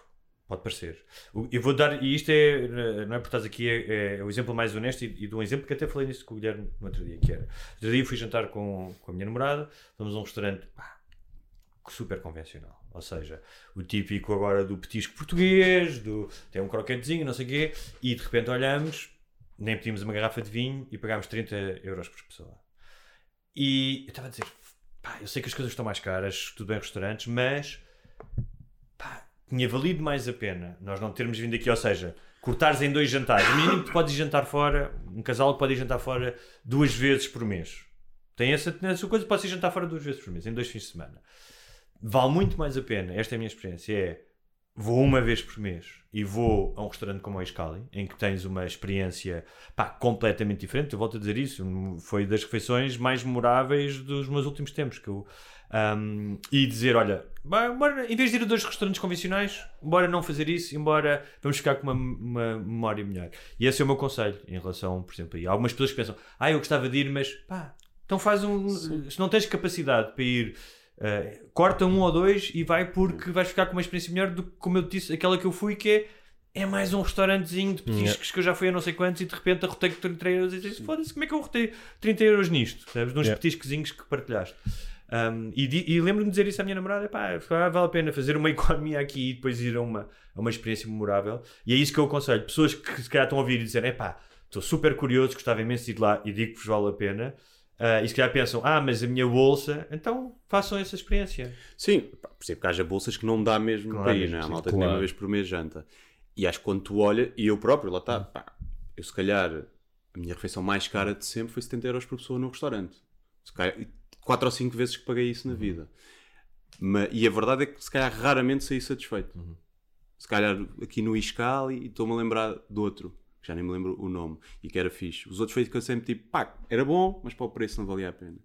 Pode parecer. Eu vou dar, e isto é, não é por estás aqui, é, é o exemplo mais honesto e, e de um exemplo que até falei nisso com o Guilherme no outro dia, que era, outro dia fui jantar com, com a minha namorada, fomos a um restaurante pá, super convencional. Ou seja, o típico agora do petisco português, do tem um croquetezinho, não sei o quê, e de repente olhamos, nem pedimos uma garrafa de vinho e pagámos 30 euros por pessoa. E eu estava a dizer, pá, eu sei que as coisas estão mais caras, tudo bem restaurantes, mas tinha valido mais a pena nós não termos vindo aqui, ou seja, cortares em dois jantares. O mínimo que podes ir jantar fora, um casal pode ir jantar fora duas vezes por mês. Tem essa, tem essa coisa, pode ir jantar fora duas vezes por mês, em dois fins de semana. Vale muito mais a pena, esta é a minha experiência, é vou uma vez por mês e vou a um restaurante como o Escali, em que tens uma experiência pá, completamente diferente. Eu volto a dizer isso, foi das refeições mais memoráveis dos meus últimos tempos. Que eu, um, e dizer: olha, bora, em vez de ir a dois restaurantes convencionais, bora não fazer isso, embora vamos ficar com uma, uma memória melhor. E esse é o meu conselho em relação, por exemplo, aí. Há algumas pessoas que pensam: ah, eu gostava de ir, mas pá, então faz um. Se não tens capacidade para ir. Uh, corta um ou dois e vai porque vais ficar com uma experiência melhor do que, como eu disse, aquela que eu fui, que é, é mais um restaurantezinho de petiscos que eu já fui a não sei quantos e de repente arrotei com 30 euros e disse, foda-se, como é que eu arrotei 30 euros nisto? Sabes? Nos Yeah. petiscozinhos que partilhaste. Um, e e lembro-me de dizer isso à minha namorada: pá, vale a pena fazer uma (laughs) economia aqui e depois ir a uma, a uma experiência memorável. E é isso que eu aconselho. Pessoas que se calhar estão a ouvir e dizerem: pá, estou super curioso, gostava imenso de ir lá e digo que vos vale a pena. Ah, e se calhar pensam: ah, mas a minha bolsa, então façam essa experiência. Sim, pá, percebo que haja bolsas que não dá mesmo Claro, para ir, não é? A malta que nem claro. uma vez por mês janta. E acho que quando tu olha, e eu próprio, lá está, pá, eu se calhar, a minha refeição mais cara de sempre foi 70 euros por pessoa no restaurante. Se calhar, e quatro ou cinco vezes que paguei isso na vida. Ma- e a verdade é que se calhar raramente saí satisfeito. Se calhar aqui no Iscal e estou-me a lembrar de outro, que já nem me lembro o nome, e que era fixe. Os outros foi que eu sempre tipo, pá, era bom, mas para o preço não valia a pena.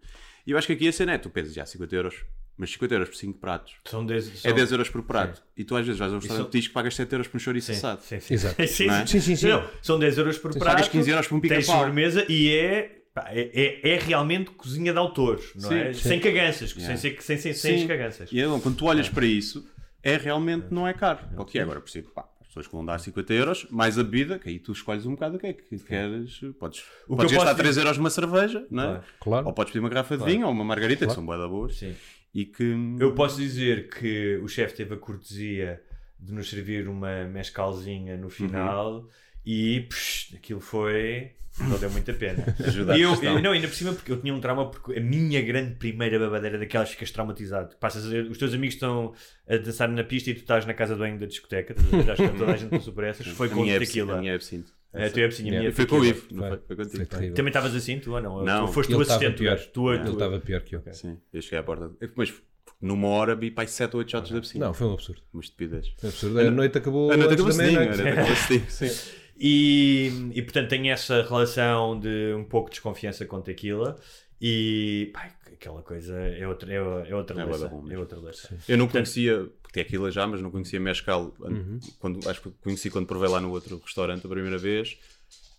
E eu acho que aqui a cena é, tu pensas, já 50 euros, mas 50 euros por 5 pratos. São 10, É 10 euros por prato. E tu às vezes vais a um restaurante são- de tisco pagas 7 euros por um chouriço assado. Sim, sim. Exato. (laughs) sim, Não é? Sim, sim, sim. Não, são 10 euros por Tu prato. pagas 15 euros por um Tens pica-pau. sobremesa e é, é, é, é realmente cozinha de autor, não Sim, é? sim. Sem caganças, sem, Yeah. ser, sem, sem, sem Sim. as caganças. E então, quando tu olhas para isso, é realmente, não é caro. O que é agora, por exemplo, pá, pessoas que vão dar 50 euros, mais a bebida, que aí tu escolhes um bocado o que é que queres. Podes, O que podes eu gastar posso 3 euros numa cerveja, não é? Claro. Claro. Ou podes pedir uma garrafa de vinho ou uma margarita, que são boas da boas. Sim. E que. Eu posso dizer que o chefe teve a cortesia de nos servir uma mescalzinha no final E psh, aquilo foi. Não deu muita pena. (laughs) E eu, eu- não, ainda por cima, porque eu tinha um trauma, porque a minha grande primeira babadeira daquelas ficas traumatizado. Passas a, os teus amigos estão a dançar na pista e tu estás na casa de banho da discoteca. Já acho que toda a gente passou por essas. Foi com é tequila. absinto, a minha é absinto. É, tu é absinto, a minha é Foi com o. Ivo, não foi? Foi contigo. Também estavas assim, tu ou não? Não. Tu foste estava assistente, pior. tu, tu, É. tu- Ele estava pior que eu. Sim, eu cheguei à porta. Mas numa hora vi pai 7 ou 8 shots de absinto. Não, foi um absurdo. Uma estupidez. Foi um absurdo. A noite acabou A noite antes acabou da cedinho, a meia-noite. noite acabou cedinho, sim. E, e portanto tenho essa relação de um pouco de desconfiança com tequila e pá, aquela coisa é outra, é, é outra É leça. É outra leça. Eu não conhecia, porque tequila já, mas não conhecia mescal. Uhum. Quando, acho que conheci quando provei lá no outro restaurante a primeira vez.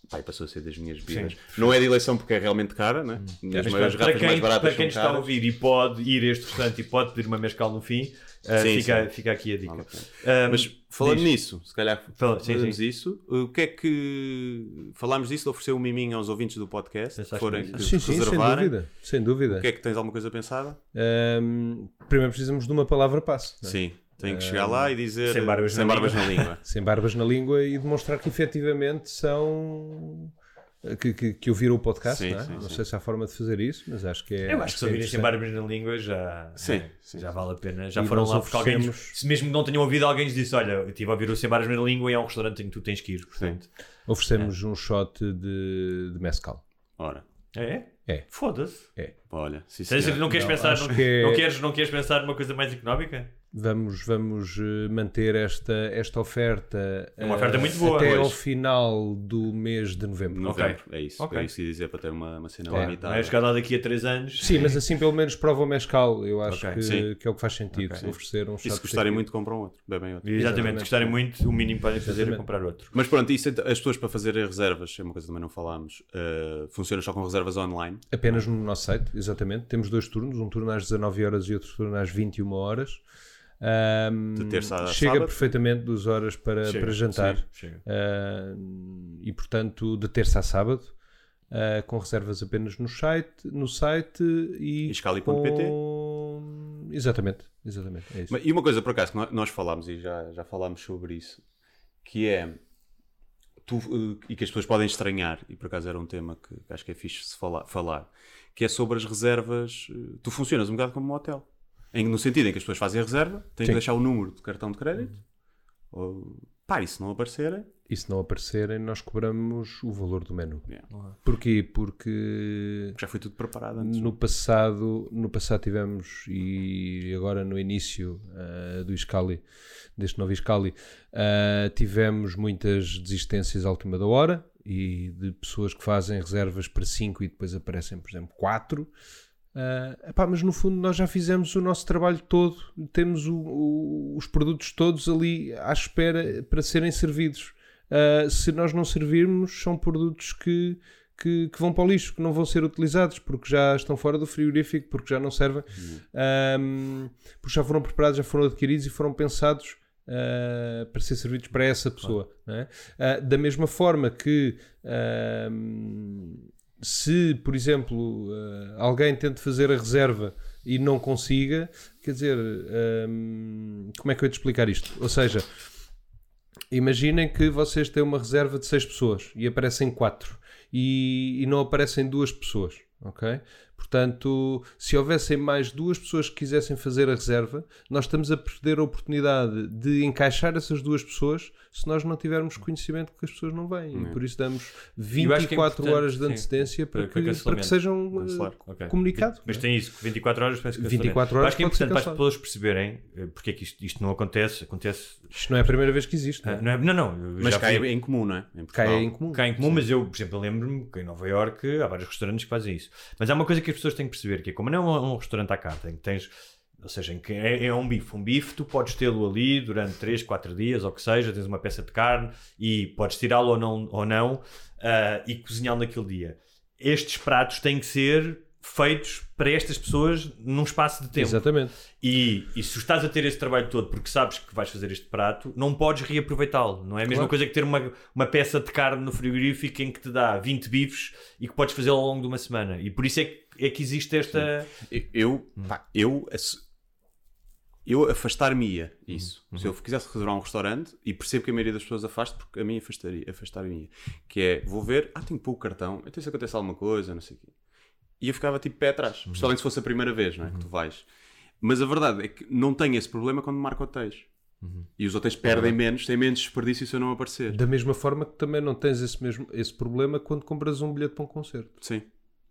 Pai, passou a ser das minhas bebidas. Não é de eleição porque é realmente cara, né? As Uhum. Mas, maiores para quem, mais baratas para quem são está a caras. ouvir e pode ir a este restaurante e pode pedir uma mescal no fim, uh, Sim, fica, sim. fica aqui a dica. A. Um, Mas falando diz. nisso, se calhar Fala- sim, fazemos sim. isso. O que é que falámos disso de oferecer um miminho aos ouvintes do podcast que Pensaste forem que Sim, sim, sem dúvida. Sem dúvida. O que é que tens alguma coisa pensada? Ahm, primeiro precisamos de uma palavra passe. é? Sim, tem que chegar lá e dizer Sem barbas sem na barbas língua. na língua. (laughs) Sem barbas na língua e demonstrar que efetivamente são. Que, que, que ouviram o podcast, Sim, não, é? sim, não sim. sei se há forma de fazer isso, mas acho que é. Eu acho que se é ouvirem sem barbas na língua já, Sim, é, sim, já sim. vale a pena. Já E foram lá porque alguém, se mesmo não tenham ouvido, alguém lhes disse: Olha, eu estive a ouvir o sem barbas na língua e é um restaurante em que tu tens que ir. Portanto, Oferecemos um shot de, de mescal. Ora, é? É. Foda-se. olha, sim, Tens- senhor. Não queres Não, pensar, não, que é- não queres, não queres pensar numa coisa mais económica? Vamos, vamos eh, manter esta, esta oferta, É uma eh, oferta muito boa, até pois. ao final do mês de novembro. Novembro, é isso. Ok. É isso que ia dizer para ter uma, uma cena É, limitada. Não é chegar lá daqui a 3 anos. Sim, mas assim pelo menos prova o mescal. Eu acho Ok, que, que é o que faz sentido. Oferecer um E se gostarem muito, compram outro. Bebem outro. Exatamente, Exatamente. se gostarem muito, o mínimo que podem fazer é comprar outro. Mas pronto, isso, as pessoas para fazerem reservas, é uma coisa que também não falámos, uh, funciona só com reservas online. Apenas no nosso site, exatamente. Temos dois turnos, um turno às 19 horas e outro turno às 21 horas. Ahm, De terça a chega sábado? perfeitamente duas horas para, Chega, para jantar. sim, chega. Ahm, e portanto, de terça a sábado, ah, com reservas apenas no site, no site e. Escali.pt. com- Exatamente, exatamente. É isso. E uma coisa, por acaso, que nó- nós falámos e já, já falámos sobre isso, que é. Tu, uh, e que as pessoas podem estranhar, e por acaso era um tema que, que acho que é fixe se falar, falar, que é sobre as reservas. uh, Tu funcionas um bocado como um hotel. Em- no sentido em que as pessoas fazem a reserva, têm Sim. que deixar o número de cartão de crédito, ou, pá, e se não aparecerem, E se não aparecerem, nós cobramos o valor do menu. yeah, Porquê? Porque já foi tudo preparado antes. no passado, no passado tivemos, e agora no início ah, do Iscali, deste novo Iscali, ah, tivemos muitas desistências à última da hora e de pessoas que fazem reservas para 5 e depois aparecem, por exemplo, 4. Mas no fundo nós já fizemos o nosso trabalho todo, temos o- o- os produtos todos ali à espera para serem servidos. Ah, se nós não servirmos, são produtos que, que, que vão para o lixo, que não vão ser utilizados porque já estão fora do frigorífico, porque já não servem, Ahm, porque já foram preparados, já foram adquiridos e foram pensados ah, para ser servidos para essa pessoa. Ah, da mesma forma que ahm, se, por exemplo, ah, alguém tente fazer a reserva e não consiga, quer dizer, ahm, como é que eu ia te explicar isto? Ou seja, imaginem que vocês têm uma reserva de 6 pessoas e aparecem 4 e, e não aparecem duas pessoas, ok? Portanto, se houvessem mais duas pessoas que quisessem fazer a reserva, nós estamos a perder a oportunidade de encaixar essas duas pessoas se nós não tivermos conhecimento que as pessoas não vêm. E por isso damos Eu acho que é 24 importante, horas de sim, antecedência para, para- que, para que sejam eh, Cancelar. Ok. comunicado. Mas não é? tem isso, 24 horas parece que 24 Eu horas acho que é importante para as pessoas perceberem eh, porque é que isto, isto não acontece. Acontece. Isto não é a primeira vez que existe. não é? ah, Não, é, não, não. eu Mas é fui- em comum, não é? Em é em comum. cá em comum, mas eu, por exemplo, lembro-me que em Nova Iorque há vários restaurantes que fazem isso. Mas há uma coisa que as pessoas têm que perceber, que é como não é um, um restaurante à carta, em que tens, ou seja, em que é, é um bife. Um bife tu podes tê-lo ali durante 3, 4 dias, ou o que seja, tens uma peça de carne e podes tirá-lo ou não, ou não ah, e cozinhá-lo naquele dia. Estes pratos têm que ser feitos para estas pessoas num espaço de tempo. Exatamente. E, e se estás a ter esse trabalho todo porque sabes que vais fazer este prato, não podes reaproveitá-lo. Não é a mesma Claro. coisa que ter uma, uma peça de carne no frigorífico em que te dá 20 bifes e que podes fazer ao longo de uma semana. E por isso é que, é que existe esta. Eu, pá, eu eu afastar-me-ia isso. Uhum. Se eu quisesse reservar um restaurante, e percebo que a maioria das pessoas afasta, porque a mim afastaria, afastar-me-ia. Que é, vou ver, ah, tenho que pôr o cartão, então se acontece alguma coisa, não sei o quê. E eu ficava tipo pé atrás, Uhum. principalmente se fosse a primeira vez, não é? Que tu vais. Mas a verdade é que não tenho esse problema quando marco hotéis. Uhum. E os hotéis perdem menos, têm menos desperdício se eu não aparecer. Da mesma forma que também não tens esse, mesmo, esse problema quando compras um bilhete para um concerto. Sim.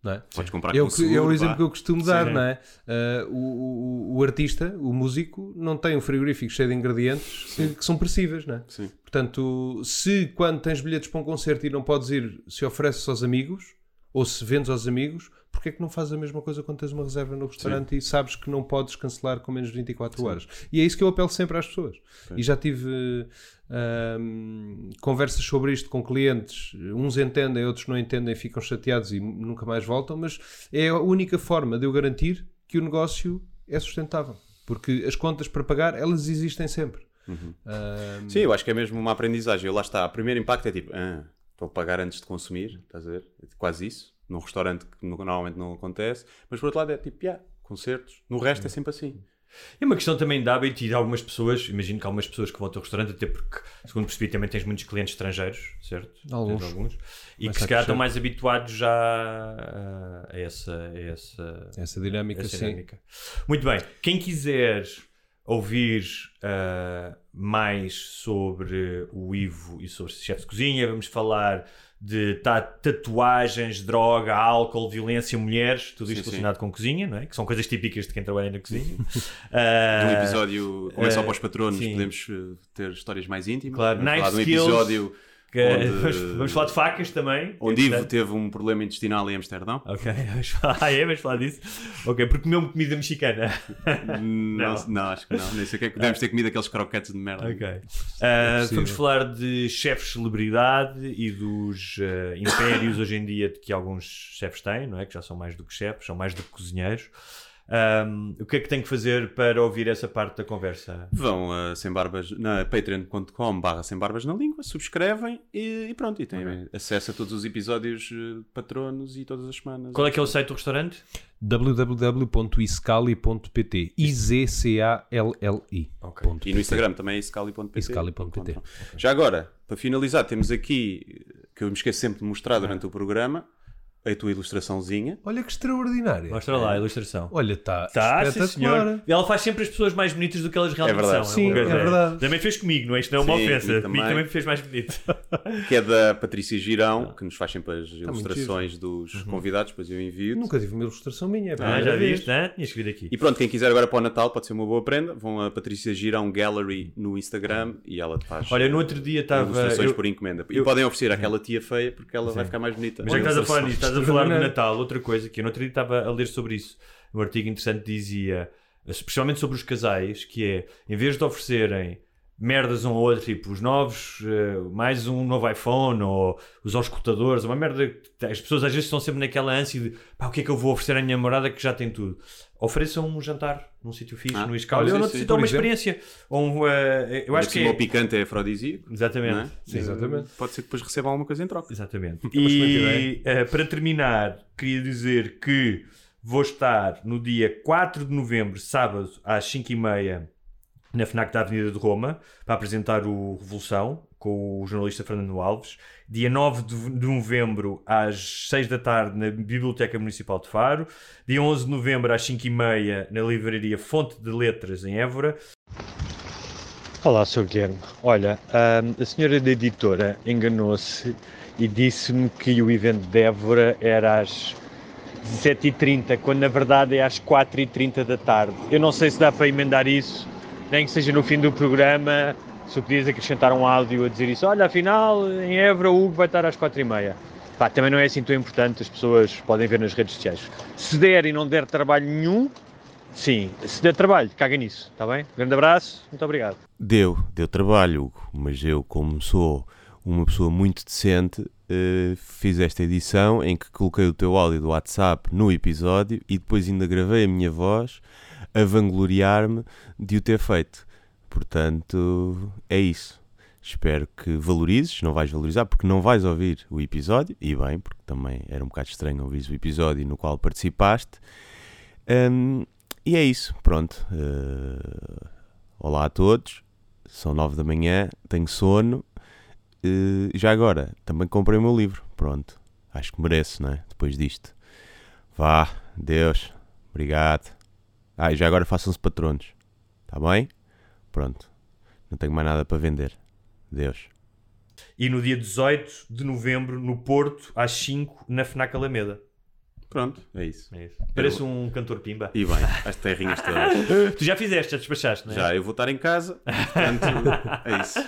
Não é? Podes comprar com seguro, é o exemplo que eu costumo dar, Sim. não é? Ah, o, o- o artista, o músico, não tem um frigorífico cheio de ingredientes que, que são perecíveis, não é? Sim. Portanto, se quando tens bilhetes para um concerto e não podes ir, se ofereces aos amigos, ou se vendes aos amigos, porque é que não fazes a mesma coisa quando tens uma reserva no restaurante e sabes que não podes cancelar com menos de 24 horas? E é isso que eu apelo sempre às pessoas. E já tive ahm, conversas sobre isto com clientes, uns entendem, outros não entendem, ficam chateados e nunca mais voltam, mas é a única forma de eu garantir que o negócio é sustentável. Porque as contas para pagar, elas existem sempre. Ahm, Sim, eu acho que é mesmo uma aprendizagem. Lá está, o primeiro impacto é tipo, ah, estou a pagar antes de consumir, estás a ver? É quase isso. Num restaurante que no- normalmente não acontece. Mas por outro lado é tipo, yeah, concertos. No resto é sempre assim. É uma questão também de hábito e de algumas pessoas, imagino que há algumas pessoas que vão ao teu restaurante, até porque, segundo percebi, também tens muitos clientes estrangeiros, certo? Alguns. Tens alguns. E que se calhar estão mais habituados já a, a essa, a essa, essa dinâmica, essa sim. dinâmica. Muito bem. Quem quiser ouvir ah, mais sobre o Ivo e sobre chefe de cozinha, vamos falar de ta- tatuagens, droga, álcool, violência, mulheres, tudo isto Sim, sim. relacionado com cozinha, não é? Que são coisas típicas de quem trabalha na cozinha. (laughs) Ah, Num episódio, como é só para os patronos, sim. podemos eh, ter histórias mais íntimas. Claro, knife de um skills. episódio que- onde, (laughs) vamos, falar de facas também. onde Ivo teve um problema intestinal em Amsterdão. Ok, (laughs) vamos falar, ah, é, vamos falar disso. Ok, porque comeu comida mexicana. Não, não, acho que não. Nem sei o que é que devemos ter comido aqueles croquetes de merda. Ok. Possível. vamos falar de chefes celebridade e dos ah, impérios hoje em dia que alguns chefes têm, não é? Que já são mais do que chefes, são mais do que cozinheiros. Ahm, o que é que tem que fazer para ouvir essa parte da conversa? Vão a sem barbas na patreon.com barra sem barbas na língua, subscrevem e, e pronto, e têm acesso a todos os episódios eh, patronos e todas as semanas. Qual é que é o site do restaurante? www.iscali.pt I-Z-C-A-L-L-I. Ok. Ponto E no. Instagram também é iscali.pt. Iscali.pt. Encontram. Já agora, para finalizar, temos aqui, que eu me esqueço sempre de mostrar durante o programa, a tua ilustraçãozinha. Olha que extraordinário. Mostra lá a ilustração. Olha, está Tá, sim, espetacular. senhor. Ela faz sempre as pessoas mais bonitas do que elas realmente verdade. são. Sim, uma coisa- é verdade. Também fez comigo, não é? Isto não é uma Sim, ofensa. comigo também. também me fez mais bonito. (laughs) que é da Patrícia Girão, que nos faz sempre as ilustrações Uhum. dos convidados, depois eu envio. Nunca tive uma ilustração minha. é Ah, já viste, né? Tinhas que vir aqui. E pronto, quem quiser agora para o Natal pode ser uma boa prenda. Vão a Patrícia Girão Gallery no Instagram e ela te faz Olha, no outro dia estava. ilustrações eu- por encomenda. E eu- podem oferecer àquela tia feia porque ela vai ficar mais bonita. Mas já que estás a falar nisso, estás a falar do Extraordinário. Natal, outra coisa que eu no outro dia estava a ler sobre isso. Um artigo interessante dizia, especialmente sobre os casais, que é, em vez de oferecerem merdas um ao outro, tipo os novos, eh, mais um novo iPhone ou os auscultadores, uma merda. que As pessoas às vezes estão sempre naquela ânsia de pá, o que é que eu vou oferecer à minha namorada que já tem tudo. Ofereçam um jantar num sítio fixe, Ah, no Iscal, ou sim. sítio, ou uma exemplo. experiência. Ou um, eh, eu acho que o é. picante é afrodisíaco. Exatamente. não é? Sim, exatamente. Pode ser que depois receba alguma coisa em troca. Exatamente. (laughs) excelente E eh, para terminar, queria dizer que vou estar no dia 4 de novembro, sábado, às 5h30, na FNAC da Avenida de Roma, para apresentar o Revolução com o jornalista Fernando Alves. Dia 9 de novembro, às 6 da tarde, na Biblioteca Municipal de Faro. Dia 11 de novembro, às 5h30, na Livraria Fonte de Letras, em Évora. Olá, Sr. Guilherme. Olha, ahm, a senhora da editora enganou-se e disse-me que o evento de Évora era às 17h30, quando na verdade é às 4h30 da tarde. Eu não sei se dá para emendar isso, nem que seja no fim do programa, se podias acrescentar um áudio a dizer isso. Olha, afinal, em Évora o Hugo vai estar às 4h30. Pá, também não é assim tão importante, as pessoas podem ver nas redes sociais. Se der e não der trabalho nenhum, sim, se der trabalho, caga nisso, está bem? Grande abraço, muito obrigado. Deu, deu trabalho, Hugo, mas eu, como sou uma pessoa muito decente, eh, fiz esta edição em que coloquei o teu áudio do WhatsApp no episódio e depois ainda gravei a minha voz a vangloriar-me de o ter feito. Portanto, é isso. Espero que valorizes, não vais valorizar porque não vais ouvir o episódio, e bem, porque também era um bocado estranho ouvir o episódio no qual participaste. Hum, e é isso, pronto. Eh, olá a todos. São nove da manhã, tenho sono. Eh, já agora, também comprei o meu livro. Pronto. Acho que mereço, não é? Depois disto. Vá, Deus. Obrigado. Ah, e já agora façam-se patronos. Está bem? Pronto. Não tenho mais nada para vender. Deus. E no dia 18 de novembro, no Porto, às 5, na FNAC Alameda. Pronto, é isso. É isso. Parece um cantor pimba. E bem, as terrinhas todas. (laughs) tu já fizeste, já despachaste, não é? Já, eu vou estar em casa, portanto, (laughs) é isso.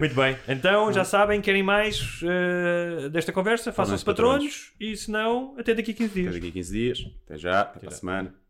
Muito bem, então já sabem, querem mais uh, desta conversa? Façam-se patronos, patronos, e se não, até daqui a 15 dias. Até daqui a 15 dias, até já, até, até a semana.